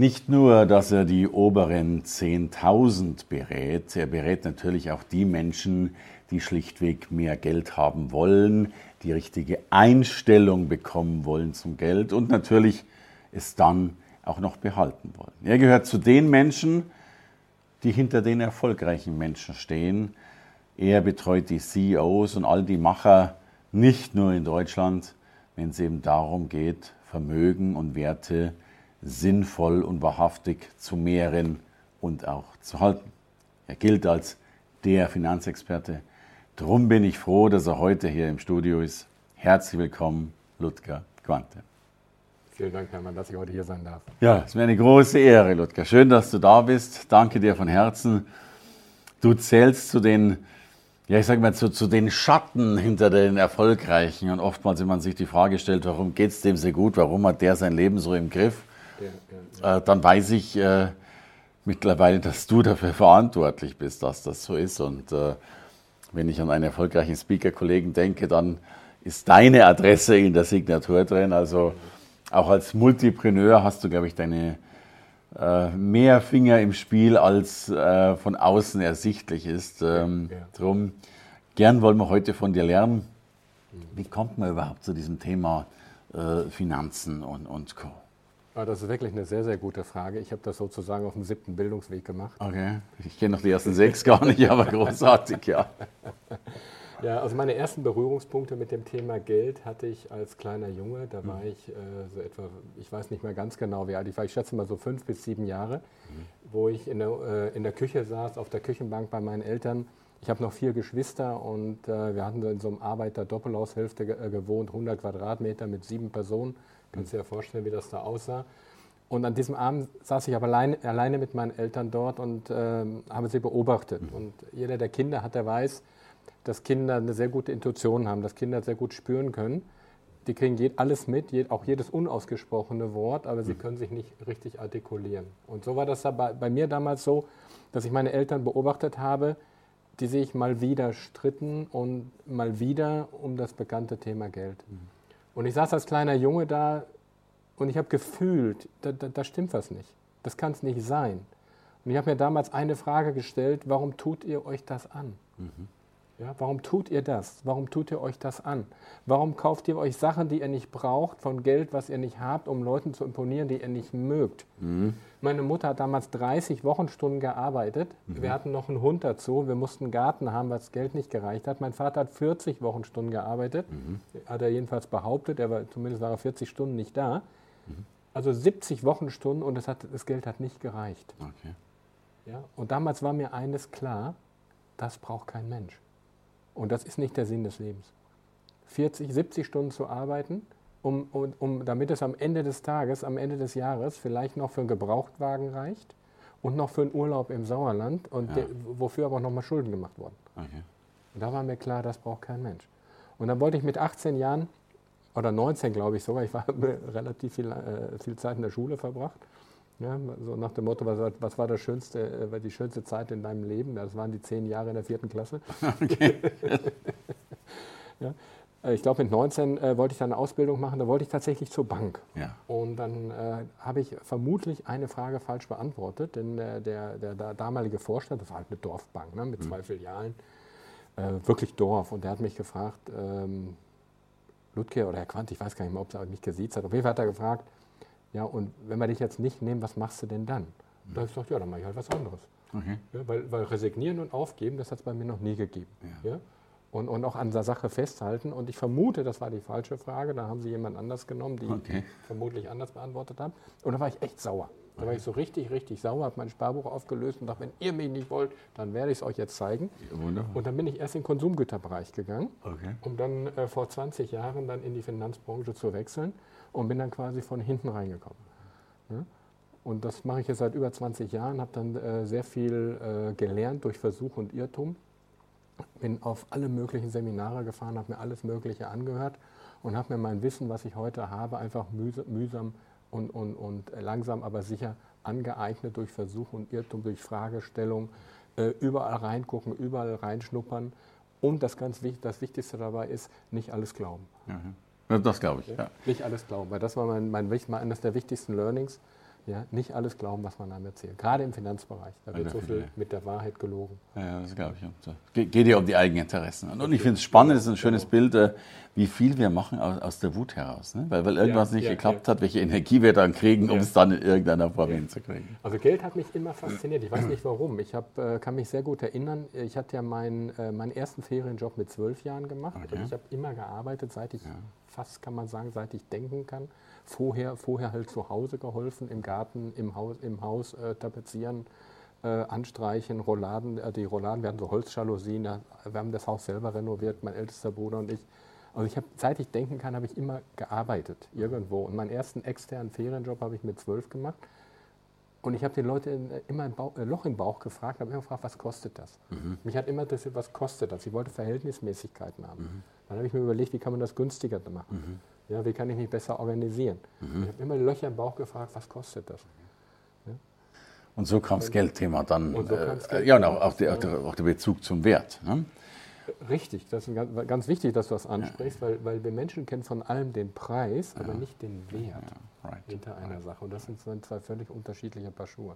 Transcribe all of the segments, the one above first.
Nicht nur, dass er die oberen 10.000 berät, er berät natürlich auch die Menschen, die schlichtweg mehr Geld haben wollen, die richtige Einstellung bekommen wollen zum Geld und natürlich es dann auch noch behalten wollen. Er gehört zu den Menschen, die hinter den erfolgreichen Menschen stehen. Er betreut die CEOs und all die Macher nicht nur in Deutschland, wenn es eben darum geht, Vermögen und Werte zu sinnvoll und wahrhaftig zu mehren und auch zu halten. Er gilt als der Finanzexperte. Drum bin ich froh, dass er heute hier im Studio ist. Herzlich willkommen, Ludger Quante. Vielen Dank, Hermann, dass ich heute hier sein darf. Ja, es ist mir eine große Ehre, Ludger. Schön, dass du da bist. Danke dir von Herzen. Du zählst zu den, ja, ich sage mal, zu, zu den Schatten hinter den Erfolgreichen. Und oftmals, wenn man sich die Frage stellt, warum geht es dem so gut, warum hat der sein Leben so im Griff, äh, dann weiß ich äh, mittlerweile, dass du dafür verantwortlich bist, dass das so ist. Und äh, wenn ich an einen erfolgreichen Speaker-Kollegen denke, dann ist deine Adresse in der Signatur drin. Also auch als Multipreneur hast du, glaube ich, deine äh, mehr Finger im Spiel, als äh, von außen ersichtlich ist. Ähm, ja. Drum, gern wollen wir heute von dir lernen. Wie kommt man überhaupt zu diesem Thema äh, Finanzen und, und Co.? Das ist wirklich eine sehr, sehr gute Frage. Ich habe das sozusagen auf dem siebten Bildungsweg gemacht. Okay, ich kenne noch die ersten sechs gar nicht, aber großartig, ja. Ja, also meine ersten Berührungspunkte mit dem Thema Geld hatte ich als kleiner Junge. Da war mhm. ich äh, so etwa, ich weiß nicht mehr ganz genau, wie alt ich war. Ich schätze mal so fünf bis sieben Jahre, mhm. wo ich in der, äh, in der Küche saß, auf der Küchenbank bei meinen Eltern. Ich habe noch vier Geschwister und äh, wir hatten in so einem Arbeiter-Doppelhaushälfte äh, gewohnt, 100 Quadratmeter mit sieben Personen. Kannst du dir ja vorstellen, wie das da aussah. Und an diesem Abend saß ich aber allein, alleine mit meinen Eltern dort und ähm, habe sie beobachtet. Mhm. Und jeder, der Kinder hat, der weiß, dass Kinder eine sehr gute Intuition haben, dass Kinder sehr gut spüren können. Die kriegen alles mit, auch jedes unausgesprochene Wort, aber sie mhm. können sich nicht richtig artikulieren. Und so war das bei, bei mir damals so, dass ich meine Eltern beobachtet habe, die sich mal wieder stritten und mal wieder um das bekannte Thema Geld. Mhm. Und ich saß als kleiner Junge da und ich habe gefühlt, da, da, da stimmt was nicht. Das kann es nicht sein. Und ich habe mir damals eine Frage gestellt, warum tut ihr euch das an? Mhm. Ja, warum tut ihr das? Warum tut ihr euch das an? Warum kauft ihr euch Sachen, die ihr nicht braucht, von Geld, was ihr nicht habt, um Leuten zu imponieren, die ihr nicht mögt? Mhm. Meine Mutter hat damals 30 Wochenstunden gearbeitet. Mhm. Wir hatten noch einen Hund dazu. Wir mussten einen Garten haben, weil das Geld nicht gereicht hat. Mein Vater hat 40 Wochenstunden gearbeitet. Mhm. Hat er jedenfalls behauptet. Er war, zumindest war er 40 Stunden nicht da. Mhm. Also 70 Wochenstunden und das, hat, das Geld hat nicht gereicht. Okay. Ja, und damals war mir eines klar, das braucht kein Mensch. Und das ist nicht der Sinn des Lebens. 40, 70 Stunden zu arbeiten, um, um, um, damit es am Ende des Tages, am Ende des Jahres vielleicht noch für einen Gebrauchtwagen reicht und noch für einen Urlaub im Sauerland und ja. der, wofür aber noch mal Schulden gemacht wurden. Okay. Und da war mir klar, das braucht kein Mensch. Und dann wollte ich mit 18 Jahren oder 19 glaube ich sogar, ich war relativ viel, äh, viel Zeit in der Schule verbracht, ja, so nach dem Motto, was, was war das schönste, äh, die schönste Zeit in deinem Leben? Das waren die zehn Jahre in der vierten Klasse. Okay. ja, äh, ich glaube, mit 19 äh, wollte ich dann eine Ausbildung machen, da wollte ich tatsächlich zur Bank. Ja. Und dann äh, habe ich vermutlich eine Frage falsch beantwortet, denn der, der, der, der damalige Vorstand, das war halt eine Dorfbank ne, mit mhm. zwei Filialen, äh, wirklich Dorf. Und der hat mich gefragt, ähm, Ludger oder Herr Quandt, ich weiß gar nicht mehr, ob er mich gesiezt hat, auf jeden Fall hat er gefragt, ja, und wenn wir dich jetzt nicht nehmen, was machst du denn dann? Mhm. Da habe ich gesagt, ja, dann mache ich halt was anderes. Okay. Ja, weil, weil, resignieren und aufgeben, das hat es bei mir noch nie gegeben. Ja. ja? Und, und auch an der Sache festhalten. Und ich vermute, das war die falsche Frage. Da haben sie jemand anders genommen, die okay. vermutlich anders beantwortet haben. Und da war ich echt sauer. Da war ich so richtig, richtig sauer, habe mein Sparbuch aufgelöst und dachte, wenn ihr mich nicht wollt, dann werde ich es euch jetzt zeigen. Ja, und dann bin ich erst in den Konsumgüterbereich gegangen, okay. um dann äh, vor 20 Jahren dann in die Finanzbranche zu wechseln und bin dann quasi von hinten reingekommen. Ja? Und das mache ich jetzt seit über 20 Jahren, habe dann äh, sehr viel äh, gelernt durch Versuch und Irrtum. bin auf alle möglichen Seminare gefahren, habe mir alles Mögliche angehört und habe mir mein Wissen, was ich heute habe, einfach mühsam und, und, und langsam, aber sicher angeeignet durch Versuch und Irrtum, durch Fragestellung, äh, überall reingucken, überall reinschnuppern. Und das ganz das Wichtigste dabei ist, nicht alles glauben. Mhm. Das glaube ich. Ja. Nicht alles glauben, weil das war mein, mein, eines der wichtigsten Learnings. Ja, nicht alles glauben, was man einem erzählt. Gerade im Finanzbereich. Da wird so viel mit der Wahrheit gelogen. Ja, das glaube ich. Geht ja um die eigenen Interessen. Und ich finde es spannend, es ist ein schönes Bild, äh, wie viel wir machen aus, der Wut heraus. Ne? Weil, weil irgendwas ja, nicht geklappt hat, welche Energie wir dann kriegen, um es dann in irgendeiner Form hinzukriegen. Also Geld hat mich immer fasziniert. Ich weiß nicht warum. Ich hab, äh, kann mich sehr gut erinnern. Ich hatte ja meinen, äh, meinen ersten Ferienjob mit zwölf Jahren gemacht. Okay. Und ich habe immer gearbeitet, seit ich fast, kann man sagen, seit ich denken kann vorher, vorher halt zu Hause geholfen, im Garten, im Haus, im Haus äh, tapezieren, äh, anstreichen, Rolladen, äh, die Rolladen, wir hatten so Holzjalousien, wir haben das Haus selber renoviert, mein ältester Bruder und ich. Also ich habe, seit ich denken kann, habe ich immer gearbeitet, irgendwo. Und meinen ersten externen Ferienjob habe ich mit zwölf gemacht. Und ich habe den Leuten äh, immer ein Bauch, äh, Loch im Bauch gefragt, habe immer gefragt, was kostet das? Mhm. Mich hat immer interessiert, was kostet das? Ich wollte Verhältnismäßigkeiten haben. Mhm. Dann habe ich mir überlegt, wie kann man das günstiger machen? Mhm. Ja, wie kann ich mich besser organisieren? Mhm. Ich habe immer Löcher im Bauch gefragt, was kostet das? Ja? Und so kam das Geldthema dann. So äh, ja, und auch, auch, der, auch, der, Bezug zum Wert. Ne? Richtig, das ist ganz, ganz, wichtig, dass du das ansprichst, ja. weil, weil wir Menschen kennen von allem den Preis, aber ja. nicht den Wert right. hinter einer right. Sache. Und das sind zwei völlig unterschiedliche Paar Schuhe.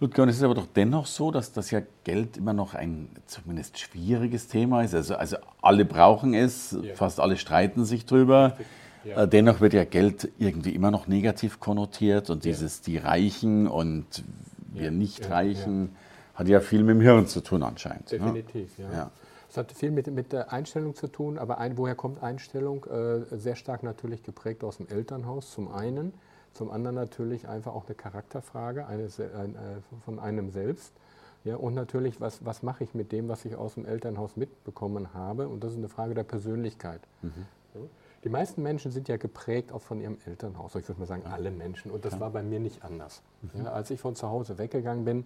Ludger, und es ist aber doch dennoch so, dass das ja Geld immer noch ein zumindest schwieriges Thema ist. Also, also alle brauchen es, ja. fast alle streiten sich drüber. Ja. Äh, dennoch wird ja Geld irgendwie immer noch negativ konnotiert und dieses die Reichen und wir Nicht-Reichen hat ja viel mit dem Hirn zu tun anscheinend. Ne? Definitiv, ja. Es hat viel mit, mit der Einstellung zu tun, aber ein, woher kommt Einstellung? Äh, sehr stark natürlich geprägt aus dem Elternhaus zum einen zum anderen natürlich einfach auch eine Charakterfrage eines, äh, von einem selbst. Ja, und natürlich, was, was mache ich mit dem, was ich aus dem Elternhaus mitbekommen habe? Und das ist eine Frage der Persönlichkeit. Mhm. Die meisten Menschen sind ja geprägt auch von ihrem Elternhaus. Ich würde mal sagen, alle Menschen. Und das ja. war bei mir nicht anders. Mhm. Ja, als ich von zu Hause weggegangen bin,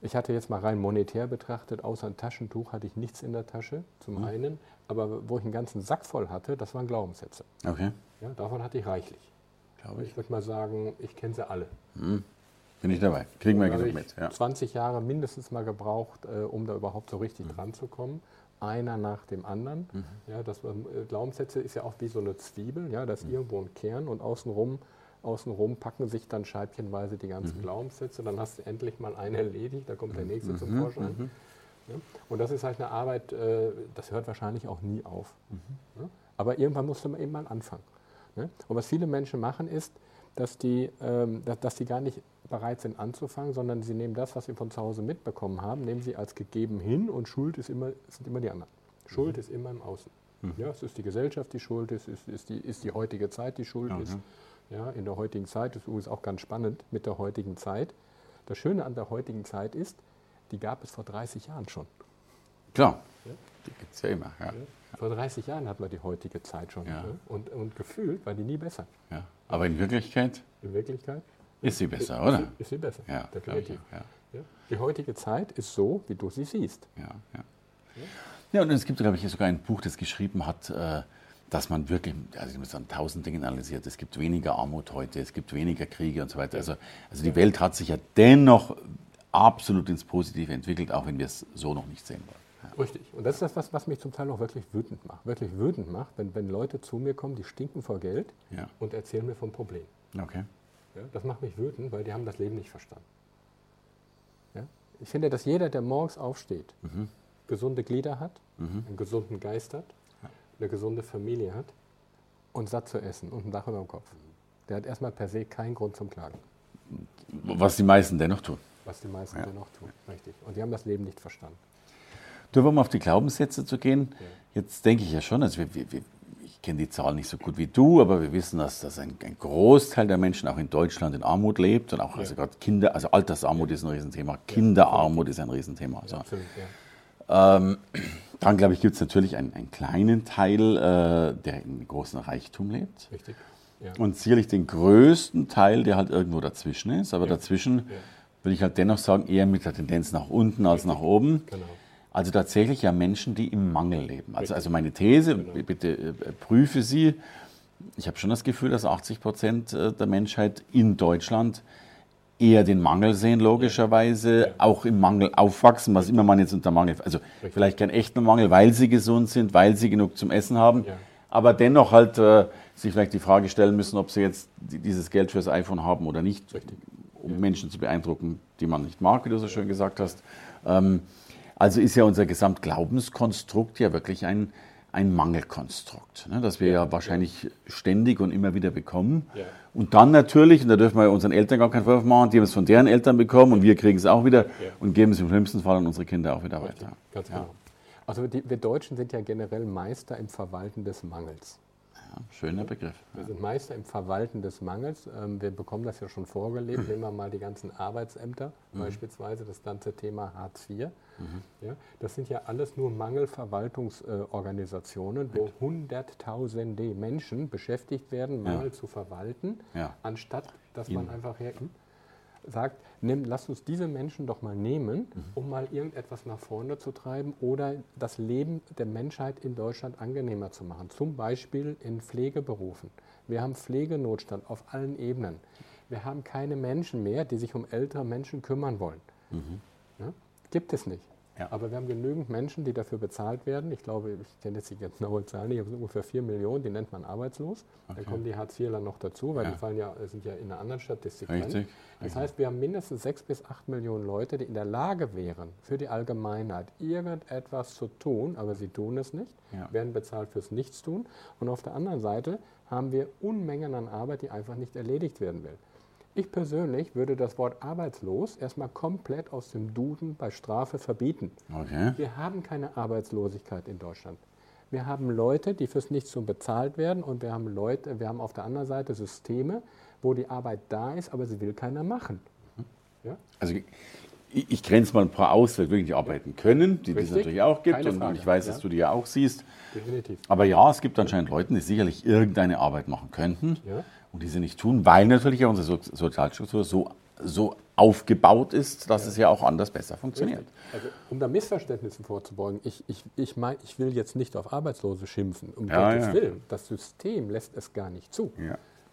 ich hatte jetzt mal rein monetär betrachtet, außer ein Taschentuch hatte ich nichts in der Tasche, zum mhm. einen. Aber wo ich einen ganzen Sack voll hatte, das waren Glaubenssätze. Okay. Ja, davon hatte ich reichlich glaube ich. Würde mal sagen, ich kenne sie alle. Hm. Bin ich dabei. Kriegen wir genug mit. Ja. 20 Jahre mindestens mal gebraucht, äh, um da überhaupt so richtig mhm. dran zu kommen. Einer nach dem anderen. Mhm. Ja, das, äh, Glaubenssätze ist ja auch wie so eine Zwiebel. Ja, da ist mhm. irgendwo ein Kern und außenrum, außenrum packen sich dann scheibchenweise die ganzen mhm. Glaubenssätze. Dann hast du endlich mal einen erledigt, da kommt der mhm. nächste zum mhm. Vorschein. Ja, und das ist halt eine Arbeit, äh, das hört wahrscheinlich auch nie auf. Ja, aber irgendwann musst du eben mal anfangen. Ne? Und was viele Menschen machen, ist, dass die, ähm, dass, die gar nicht bereit sind anzufangen, sondern sie nehmen das, was sie von zu Hause mitbekommen haben, nehmen sie als gegeben hin und Schuld ist immer, sind immer die anderen. Schuld mhm. ist immer im Außen. Mhm. Ja, es ist die Gesellschaft, die schuld ist, ist, ist, die, ist die heutige Zeit, die schuld mhm. ist. Ja, in der heutigen Zeit, das ist übrigens auch ganz spannend mit der heutigen Zeit. Das Schöne an der heutigen Zeit ist, die gab es vor 30 Jahren schon. Klar, ja? die gibt es ja immer. Ja. Vor 30 Jahren hat man die heutige Zeit schon. Ja. Ne? Und, und gefühlt war die nie besser. Ja. Aber in Wirklichkeit? In Wirklichkeit? Ist sie besser, oder? Ist, ist sie besser. Ja, definitiv. Ja. ja. Die heutige Zeit ist so, wie du sie siehst. Ja, ja. Ja, und es gibt, glaube ich, sogar ein Buch, das geschrieben hat, äh, dass man wirklich, also man an tausend Dingen analysiert. Es gibt weniger Armut heute, es gibt weniger Kriege und so weiter. Also, also die Welt hat sich ja dennoch absolut ins Positive entwickelt, auch wenn wir es so noch nicht sehen wollen. Richtig. Und das ist das, was, mich zum Teil auch wirklich wütend macht. Wirklich wütend macht, wenn, wenn Leute zu mir kommen, die stinken vor Geld ja. und erzählen mir vom Problem. Okay. Ja, das macht mich wütend, weil die haben das Leben nicht verstanden. Ja? Ich finde, dass jeder, der morgens aufsteht, mhm. gesunde Glieder hat, mhm. einen gesunden Geist hat, eine gesunde Familie hat und satt zu essen und ein Dach über dem Kopf. Der hat erstmal per se keinen Grund zum Klagen. Was die meisten dennoch tun. Was die meisten dennoch tun, richtig. Und die haben das Leben nicht verstanden. Nur um auf die Glaubenssätze zu gehen, jetzt denke ich ja schon, also wir, wir, ich kenne die Zahlen nicht so gut wie du, aber wir wissen, dass, dass ein, ein Großteil der Menschen auch in Deutschland in Armut lebt und auch ja. also gerade Kinder, also Altersarmut ist ein Riesenthema, Kinderarmut ist ein Riesenthema. Also, ähm, dann glaube ich, gibt es natürlich einen, einen, kleinen Teil, äh, der in großem Reichtum lebt. Richtig. Ja. Und sicherlich den größten Teil, der halt irgendwo dazwischen ist. Aber ja. dazwischen will ich halt dennoch sagen, eher mit der Tendenz nach unten als nach oben. Genau. Also tatsächlich ja Menschen, die im Mangel leben. Also, also meine These, genau. bitte äh, prüfe sie. Ich habe schon das Gefühl, dass 80 Prozent äh, der Menschheit in Deutschland eher den Mangel sehen, logischerweise, ja. auch im Mangel aufwachsen, was immer man jetzt unter Mangel, also Richtig. vielleicht kein echter Mangel, weil sie gesund sind, weil sie genug zum Essen haben, ja. aber dennoch halt äh, sich vielleicht die Frage stellen müssen, ob sie jetzt dieses Geld fürs iPhone haben oder nicht, Richtig. um ja. Menschen zu beeindrucken, die man nicht mag, wie du so schön gesagt hast. Ähm, also ist ja unser Gesamtglaubenskonstrukt ja wirklich ein, ein Mangelkonstrukt, ne, das wir ja, ja wahrscheinlich ja. ständig und immer wieder bekommen. Ja. Und dann natürlich, und da dürfen wir unseren Eltern gar keinen Vorwurf machen, die haben es von deren Eltern bekommen und wir kriegen es auch wieder und geben es im schlimmsten Fall an unsere Kinder auch wieder weiter. Ganz genau. Also die, wir Deutschen sind ja generell Meister im Verwalten des Mangels. Ja, schöner Begriff. Wir sind Meister im Verwalten des Mangels. Ähm, wir bekommen das ja schon vorgelebt. Hm. Nehmen wir mal die ganzen Arbeitsämter, mhm. beispielsweise das ganze Thema Hartz IV. Mhm. Ja, das sind ja alles nur Mangelverwaltungsorganisationen, wo Hunderttausende Menschen beschäftigt werden, Mangel ja. zu verwalten, ja. anstatt dass man einfach her sagt, nimm, lass uns diese Menschen doch mal nehmen, mhm. um mal irgendetwas nach vorne zu treiben oder das Leben der Menschheit in Deutschland angenehmer zu machen. Zum Beispiel in Pflegeberufen. Wir haben Pflegenotstand auf allen Ebenen. Wir haben keine Menschen mehr, die sich um ältere Menschen kümmern wollen. Mhm. Ja? Gibt es nicht. Ja. Aber wir haben genügend Menschen, die dafür bezahlt werden. Ich glaube, ich kenne jetzt die genaue Zahl nicht, aber es sind ungefähr 4 Millionen, die nennt man arbeitslos. Okay. Dann kommen die Hartz-IVler noch dazu, weil ja. die fallen ja, sind ja in einer anderen Statistik Richtig. drin. Das Richtig. heißt, wir haben mindestens 6 bis 8 Millionen Leute, die in der Lage wären, für die Allgemeinheit irgendetwas zu tun, aber sie tun es nicht, ja. werden bezahlt fürs Nichtstun. Und auf der anderen Seite haben wir Unmengen an Arbeit, die einfach nicht erledigt werden will. Ich persönlich würde das Wort arbeitslos erstmal komplett aus dem Duden bei Strafe verbieten. Okay. Wir haben keine Arbeitslosigkeit in Deutschland. Wir haben Leute, die fürs Nichtstun bezahlt werden und wir haben Leute, wir haben auf der anderen Seite Systeme, wo die Arbeit da ist, aber sie will keiner machen. Ja? Also ich, ich grenze mal ein paar aus, die wirklich arbeiten können, die es natürlich auch gibt und, und, ich weiß, ja. dass du die ja auch siehst. Definitiv. Aber ja, es gibt anscheinend Leute, die sicherlich irgendeine Arbeit machen könnten. Ja und diese nicht tun, weil natürlich auch unsere so Sozialstruktur so, so aufgebaut ist, dass ja. es ja auch anders besser funktioniert. Also, um da Missverständnissen vorzubeugen, ich, ich, ich, mein, ich will jetzt nicht auf Arbeitslose schimpfen, um ja, Gottes ja. Willen. Das System lässt es gar nicht zu.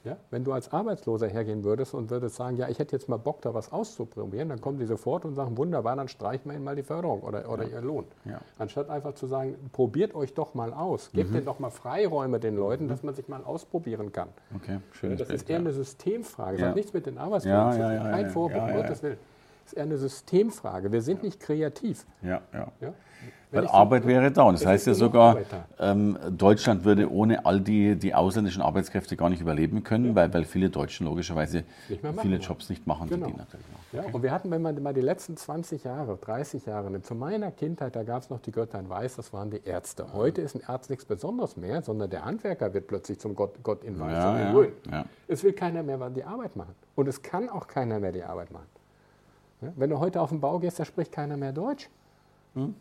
Ja. Ja? Wenn du als Arbeitsloser hergehen würdest und würdest sagen, ja, ich hätte jetzt mal Bock, da was auszuprobieren, dann kommen die sofort und sagen, wunderbar, dann streichen wir ihnen mal die Förderung oder, oder ja. ihren Lohn. Ja. Anstatt einfach zu sagen, probiert euch doch mal aus, gebt mhm. denen doch mal Freiräume den Leuten, mhm. dass man sich mal ausprobieren kann. Okay, schönes Das Bild, ist eher eine Systemfrage, das hat nichts mit den Arbeitslosen zu tun, kein Vorwurf, um Gottes Willen. Das ist eher eine Systemfrage. Wir sind nicht kreativ. Ja, ja. Weil Arbeit wäre da. Und das heißt ja sogar, ähm, Deutschland würde ohne all die, die ausländischen Arbeitskräfte gar nicht überleben können, ja. weil, weil viele Deutschen logischerweise viele Jobs nicht machen. Genau. Die natürlich noch. Ja, und wir hatten, wenn man mal die letzten 20 Jahre, 30 Jahre, zu meiner Kindheit, da gab es noch die Götter in Weiß, das waren die Ärzte. Heute ist ein Arzt nichts Besonderes mehr, sondern der Handwerker wird plötzlich zum Gott, Gott in Weiß ja, in Grün. Ja. Es will keiner mehr die Arbeit machen. Und es kann auch keiner mehr die Arbeit machen. Wenn du heute auf den Bau gehst, da spricht keiner mehr Deutsch. Hm?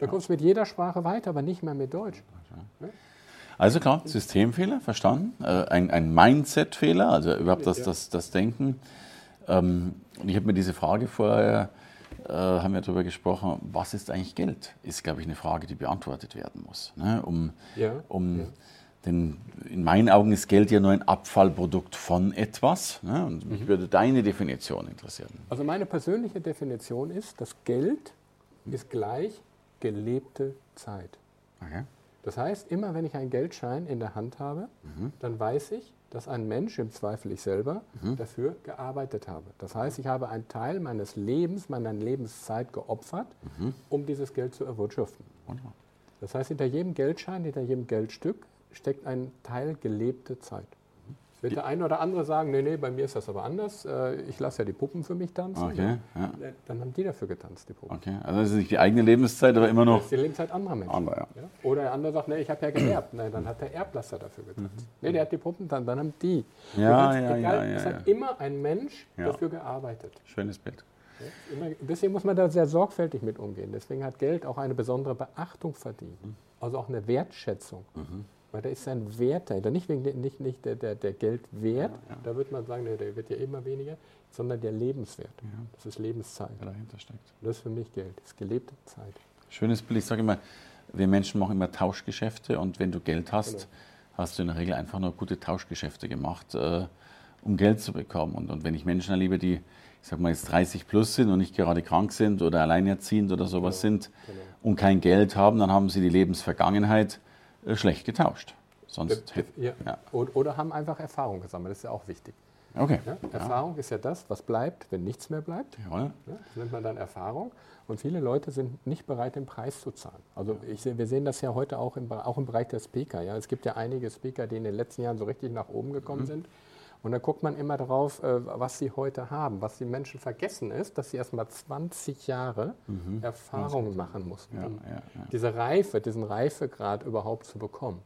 Da kommst du mit jeder Sprache weiter, aber nicht mehr mit Deutsch. Also klar, Systemfehler, verstanden. Äh, ein, ein Mindset-Fehler, also überhaupt das, das, das Denken. Ähm, und ich habe mir diese Frage vorher, äh, haben wir darüber gesprochen, was ist eigentlich Geld? Ist, glaube ich, eine Frage, die beantwortet werden muss. Ne? Um, um. Denn in meinen Augen ist Geld ja nur ein Abfallprodukt von etwas. Ne? Und mich mhm. würde deine Definition interessieren. Also meine persönliche Definition ist, dass Geld ist gleich gelebte Zeit. Okay. Das heißt, immer wenn ich einen Geldschein in der Hand habe, mhm. dann weiß ich, dass ein Mensch, im Zweifel ich selber, mhm. dafür gearbeitet habe. Das heißt, ich habe einen Teil meines Lebens, meiner Lebenszeit geopfert, mhm. um dieses Geld zu erwirtschaften. Das heißt, hinter jedem Geldschein, hinter jedem Geldstück steckt ein Teil gelebte Zeit. Wird der eine oder andere sagen, nee, nee, bei mir ist das aber anders. Äh, ich lasse ja die Puppen für mich tanzen. Okay, ja. Dann haben die dafür getanzt, die Puppen. Okay, also das ist nicht die eigene Lebenszeit, aber immer noch. Das ist die Lebenszeit anderer Menschen. Andere, ja. Oder der andere sagt, nee, ich habe ja geerbt. Nee, dann hat der Erblasser dafür getanzt. Mhm. Nee, der hat die Puppen dann, dann haben die. Ja, ja, egal, ja, ja, Es hat immer ein Mensch dafür gearbeitet. Schönes Bild. Deswegen muss man da sehr sorgfältig mit umgehen. Deswegen hat Geld auch eine besondere Beachtung verdient. Mhm. Also auch eine Wertschätzung. Mhm. Weil da ist ein Wert dahinter. Nicht, wegen, nicht, nicht der, der, der Geldwert, ja, ja. da wird man sagen, der wird ja immer weniger, sondern der Lebenswert. Ja. Das ist Lebenszeit. Der dahinter steckt. Und das ist für mich Geld, das ist gelebte Zeit. Schönes Bild. Ich sage immer, wir Menschen machen immer Tauschgeschäfte und wenn du Geld hast, genau. hast du in der Regel einfach nur gute Tauschgeschäfte gemacht, äh, um Geld zu bekommen. Und, und wenn ich Menschen erlebe, die, ich sag mal, jetzt 30 plus sind und nicht gerade krank sind oder alleinerziehend oder sowas genau. sind genau. und kein Geld haben, dann haben sie die Lebensvergangenheit schlecht getauscht. Sonst, ja. Ja. Oder haben einfach Erfahrung gesammelt, das ist ja auch wichtig. Okay. Ja, Erfahrung ist ja das, was bleibt, wenn nichts mehr bleibt. Ja. das nennt man dann Erfahrung. Und viele Leute sind nicht bereit, den Preis zu zahlen. Also ich, wir sehen das ja heute auch im, auch im Bereich der Speaker. Ja. Es gibt ja einige Speaker, die in den letzten Jahren so richtig nach oben gekommen mhm. sind. Und da guckt man immer darauf, äh, was sie heute haben. Was die Menschen vergessen ist, dass sie erst mal 20 Jahre mhm. Erfahrungen machen mussten, um diese Reife, diesen Reifegrad überhaupt zu bekommen.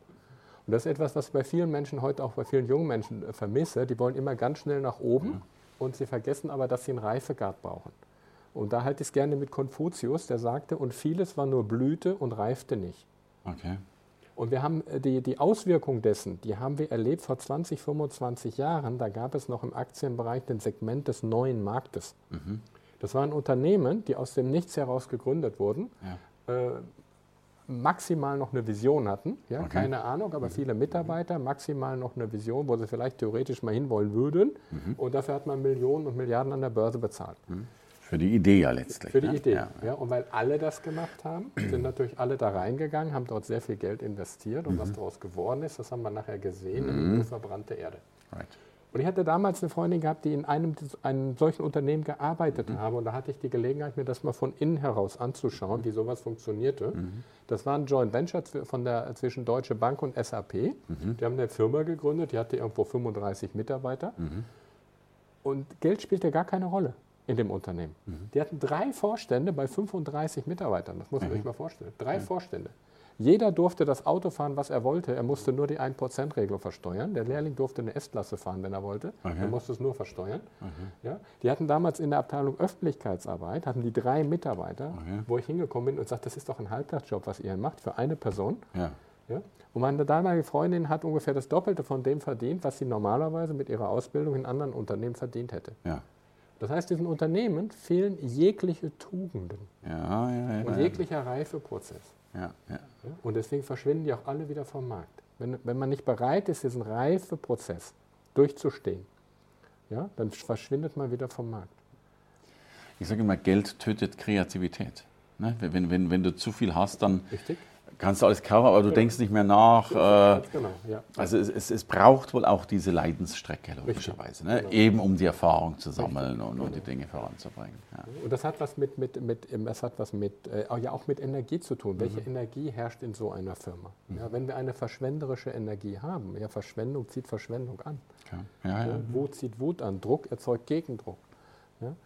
Und das ist etwas, was ich bei vielen Menschen heute, auch bei vielen jungen Menschen äh, vermisse. Die wollen immer ganz schnell nach oben und sie vergessen aber, dass sie einen Reifegrad brauchen. Und da halte ich es gerne mit Konfuzius, der sagte, und vieles war nur Blüte und reifte nicht. Okay. Und wir haben äh, die, die Auswirkung dessen, die haben wir erlebt vor 20, 25 Jahren. Da gab es noch im Aktienbereich den Segment des neuen Marktes. Mhm. Das waren Unternehmen, die aus dem Nichts heraus gegründet wurden. Ja. Äh, maximal noch eine Vision hatten, ja, okay. keine Ahnung, aber viele Mitarbeiter maximal noch eine Vision, wo sie vielleicht theoretisch mal hinwollen würden. Mhm. Und dafür hat man Millionen und Milliarden an der Börse bezahlt. Mhm. Für die Idee ja letztlich. Für die ne? Idee, ja. ja. Und weil alle das gemacht haben, sind natürlich alle da reingegangen, haben dort sehr viel Geld investiert. Und mhm. was daraus geworden ist, das haben wir nachher gesehen, mhm. verbrannte Erde. Right. Und ich hatte damals eine Freundin gehabt, die in einem, einem solchen Unternehmen gearbeitet mhm. habe. Und da hatte ich die Gelegenheit, mir das mal von innen heraus anzuschauen, wie sowas funktionierte. Mhm. Das war ein Joint Venture von der, zwischen Deutsche Bank und SAP. Mhm. Die haben eine Firma gegründet, die hatte irgendwo 35 Mitarbeiter. Mhm. Und Geld spielte gar keine Rolle in dem Unternehmen. Mhm. Die hatten drei Vorstände bei 35 Mitarbeitern. Das muss man sich mal vorstellen. Drei Vorstände. Jeder durfte das Auto fahren, was er wollte. Er musste nur die 1%-Regelung versteuern. Der Lehrling durfte eine S-Klasse fahren, wenn er wollte. Okay. Er musste es nur versteuern. Okay. Ja? Die hatten damals in der Abteilung Öffentlichkeitsarbeit, hatten die drei Mitarbeiter, okay. wo ich hingekommen bin und sagte, das ist doch ein Halbtagsjob, was ihr macht für eine Person. Ja. Ja? Und meine damalige Freundin hat ungefähr das Doppelte von dem verdient, was sie normalerweise mit ihrer Ausbildung in anderen Unternehmen verdient hätte. Ja. Das heißt, diesen Unternehmen fehlen jegliche Tugenden ja, ja, und jeglicher Reifeprozess. Ja, ja. Und deswegen verschwinden die auch alle wieder vom Markt. Wenn, wenn man nicht bereit ist, diesen Reifeprozess durchzustehen, ja, dann verschwindet man wieder vom Markt. Ich sage immer, Geld tötet Kreativität. Ne? Wenn, wenn, wenn du zu viel hast, dann Richtig kannst du alles kaufen, aber du ja. denkst nicht mehr nach. Äh, genau, ja. Also es, es, es, braucht wohl auch diese Leidensstrecke, logischerweise, ne? genau. eben um die Erfahrung zu sammeln und, und, die Dinge voranzubringen. Ja. Und das hat was mit, mit, mit, das hat was mit, äh, ja auch mit Energie zu tun. Mhm. Welche Energie herrscht in so einer Firma? Mhm. Ja, wenn wir eine verschwenderische Energie haben, ja, Verschwendung zieht Verschwendung an. Wut zieht Wut an, Druck erzeugt Gegendruck. Ja?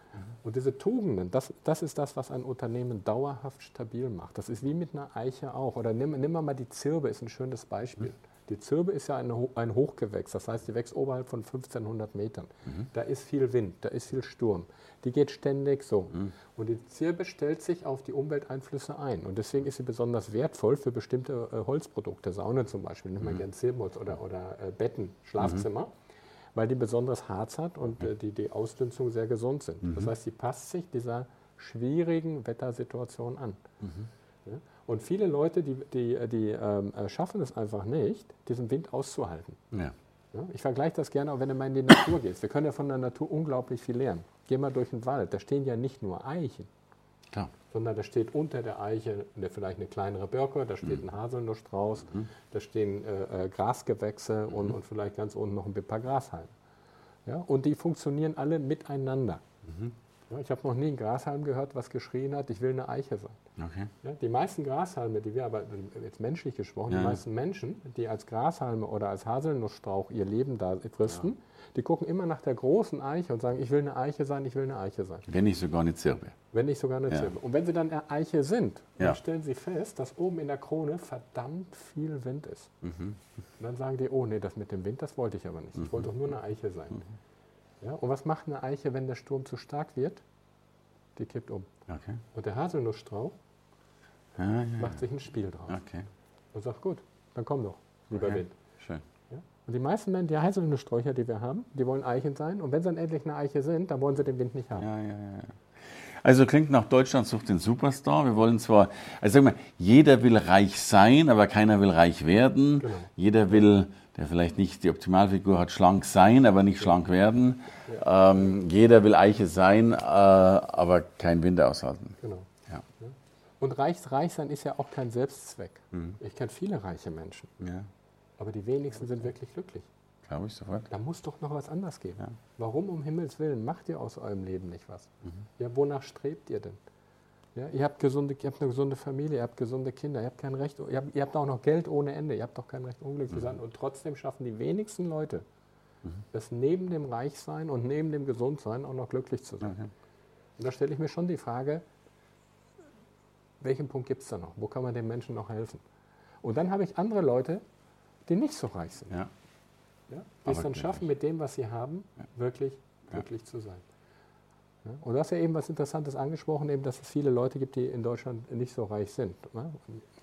Und diese Tugenden, das, das ist das, was ein Unternehmen dauerhaft stabil macht. Das ist wie mit einer Eiche auch. Oder nimm, nimm mal die Zirbe, ist ein schönes Beispiel. Die Zirbe ist ja ein, ein Hochgewächs, das heißt, die wächst oberhalb von 1500 Metern. Mhm. Da ist viel Wind, da ist viel Sturm. Die geht ständig so. Mhm. Und die Zirbe stellt sich auf die Umwelteinflüsse ein. Und deswegen ist sie besonders wertvoll für bestimmte äh, Holzprodukte. Saune zum Beispiel, nimmt man mhm. gerne Zirbenholz oder, oder äh, Betten, Schlafzimmer. Mhm weil die besonderes Harz hat und äh, die, die Ausdünstungen sehr gesund sind. Mhm. Das heißt, sie passt sich dieser schwierigen Wettersituation an. Mhm. Ja? Und viele Leute, die, die, die ähm, äh, schaffen es einfach nicht, diesen Wind auszuhalten. Ja. Ja? Ich vergleiche das gerne auch, wenn du mal in die Natur gehst. Wir können ja von der Natur unglaublich viel lernen. Geh mal durch den Wald, da stehen ja nicht nur Eichen. Klar sondern da steht unter der Eiche eine, vielleicht eine kleinere Birke, da steht mhm. ein Haselnussstrauß, mhm. da stehen äh, äh, Grasgewächse mhm. und, und, vielleicht ganz unten noch ein paar Grashalme. Ja? Und die funktionieren alle miteinander. Mhm. Ja, ich habe noch nie einen Grashalm gehört, was geschrien hat, ich will eine Eiche sein. Okay. Ja, die meisten Grashalme, die wir aber, jetzt menschlich gesprochen, ja. die meisten Menschen, die als Grashalme oder als Haselnussstrauch ihr Leben da fristen, die gucken immer nach der großen Eiche und sagen, ich will eine Eiche sein, ich will eine Eiche sein. Wenn nicht sogar eine Zirbe. Wenn nicht sogar eine Zirbe. Und wenn sie dann eine Eiche sind, dann stellen sie fest, dass oben in der Krone verdammt viel Wind ist. Mhm. Und dann sagen die, oh nee, das mit dem Wind, das wollte ich aber nicht. Ich mhm. wollte doch nur eine Eiche sein. Mhm. Ja, und was macht eine Eiche, wenn der Sturm zu stark wird? Die kippt um. Okay. Und der Haselnussstrauch ja, ja, macht sich ein Spiel draus. Okay. Und sagt, gut, dann komm doch, lieber okay. Wind. Schön. Und die meisten Menschen, die Haselnusssträucher, die wir haben, die wollen Eichen sein. Und wenn sie dann endlich eine Eiche sind, dann wollen sie den Wind nicht haben. Ja, ja, ja. Also klingt nach Deutschland sucht den Superstar. Wir wollen zwar, also sag mal, jeder will reich sein, aber keiner will reich werden. Genau. Jeder will, der vielleicht nicht die Optimalfigur hat, schlank sein, aber nicht schlank werden. Ja. Ähm, jeder will Eiche sein, äh, aber kein Wind aushalten. Genau. Ja. Und reich, reich sein ist ja auch kein Selbstzweck. Mhm. Ich kenne viele reiche Menschen. Ja. Aber die wenigsten sind wirklich glücklich. Glaube ich sofort. Da muss doch noch was anderes geben. Ja. Warum um Himmels Willen macht ihr aus eurem Leben nicht was? Mhm. Ja, wonach strebt ihr denn? Ja, ihr, habt gesunde, ihr habt eine gesunde Familie, ihr habt gesunde Kinder, ihr habt kein Recht, ihr habt, ihr habt auch noch Geld ohne Ende, ihr habt doch kein Recht, unglücklich zu sein. Und trotzdem schaffen die wenigsten Leute mhm. es neben dem Reichsein und neben dem Gesundsein auch noch glücklich zu sein. Mhm. Und da stelle ich mir schon die Frage, welchen Punkt gibt es da noch? Wo kann man den Menschen noch helfen? Und dann habe ich andere Leute, die nicht so reich sind. Ja. Ja, die es dann schaffen, mit dem, was sie haben, ja. wirklich glücklich zu sein. Und du hast ja eben was Interessantes angesprochen, eben, dass es viele Leute gibt, die in Deutschland nicht so reich sind.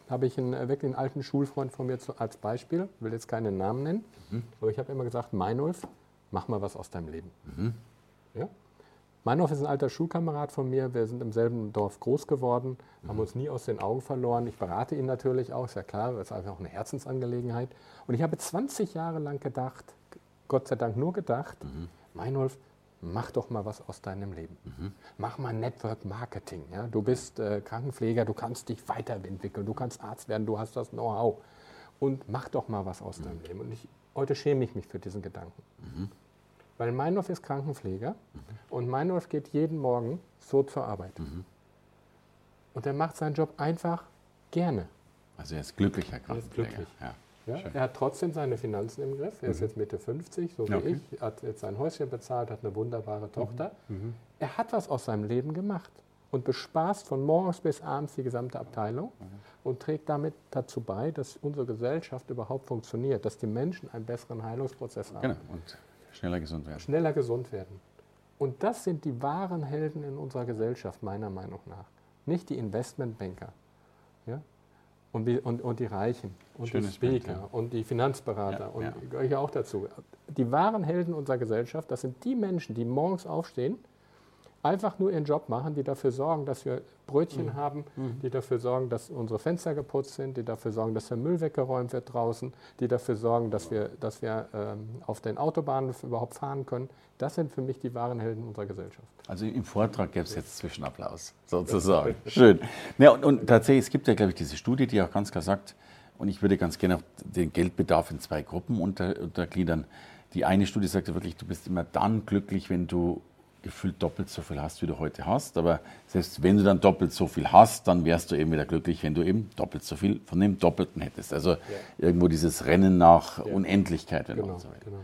Habe ich einen äh, wirklich einen alten Schulfreund von mir zu, als Beispiel, will jetzt keinen Namen nennen, mhm. aber ich habe immer gesagt, Meinulf, mach mal was aus deinem Leben. Mhm. Ja? Meinhof ist ein alter Schulkamerad von mir. Wir sind im selben Dorf groß geworden, mhm. haben uns nie aus den Augen verloren. Ich berate ihn natürlich auch, ist ja klar, das ist einfach auch eine Herzensangelegenheit. Und ich habe 20 Jahre lang gedacht, Gott sei Dank nur gedacht, mhm. Meinolf, mach doch mal was aus deinem Leben. Mhm. Mach mal Network Marketing. Ja? Du bist äh, Krankenpfleger, du kannst dich weiterentwickeln, du kannst Arzt werden, du hast das Know-how. Und mach doch mal was aus mhm. deinem Leben. Und ich, heute schäme ich mich für diesen Gedanken. Mhm. Weil Meinhof ist Krankenpfleger mhm. und Meinhof geht jeden Morgen so zur Arbeit. Mhm. Und er macht seinen Job einfach gerne. Also er ist glücklicher Krankenpfleger. Er ist glücklich. Ja. Ja, er hat trotzdem seine Finanzen im Griff. Er ist mhm. jetzt Mitte 50, so wie okay. ich. Hat jetzt sein Häuschen bezahlt, hat eine wunderbare Tochter. Mhm. mhm. Er hat was aus seinem Leben gemacht und bespaßt von morgens bis abends die gesamte Abteilung mhm. und trägt damit dazu bei, dass unsere Gesellschaft überhaupt funktioniert, dass die Menschen einen besseren Heilungsprozess haben. Genau. Und Schneller gesund werden. Schneller gesund werden. Und das sind die wahren Helden in unserer Gesellschaft, meiner Meinung nach. Nicht die Investmentbanker ja? und, die, und, und die Reichen und Schönes die Speaker Bild, ja. und die Finanzberater. Ja, und ja. ich gehöre auch dazu. Die wahren Helden unserer Gesellschaft, das sind die Menschen, die morgens aufstehen einfach nur ihren Job machen, die dafür sorgen, dass wir Brötchen mhm. haben, mhm. die dafür sorgen, dass unsere Fenster geputzt sind, die dafür sorgen, dass der Müll weggeräumt wird draußen, die dafür sorgen, dass wir, dass wir ähm, auf den Autobahnen überhaupt fahren können. Das sind für mich die wahren Helden unserer Gesellschaft. Also im Vortrag gäbe es jetzt Zwischenapplaus, sozusagen. Schön. Ja, und, und tatsächlich, es gibt ja, glaube ich, diese Studie, die auch ganz klar sagt, und ich würde ganz gerne den Geldbedarf in zwei Gruppen unter, untergliedern. Die eine Studie sagt ja wirklich, du bist immer dann glücklich, wenn du gefühlt doppelt so viel hast, wie du heute hast. Aber selbst wenn du dann doppelt so viel hast, dann wärst du eben wieder glücklich, wenn du eben doppelt so viel von dem Doppelten hättest. Also ja. irgendwo dieses Rennen nach ja. Unendlichkeit. Wenn genau, so genau.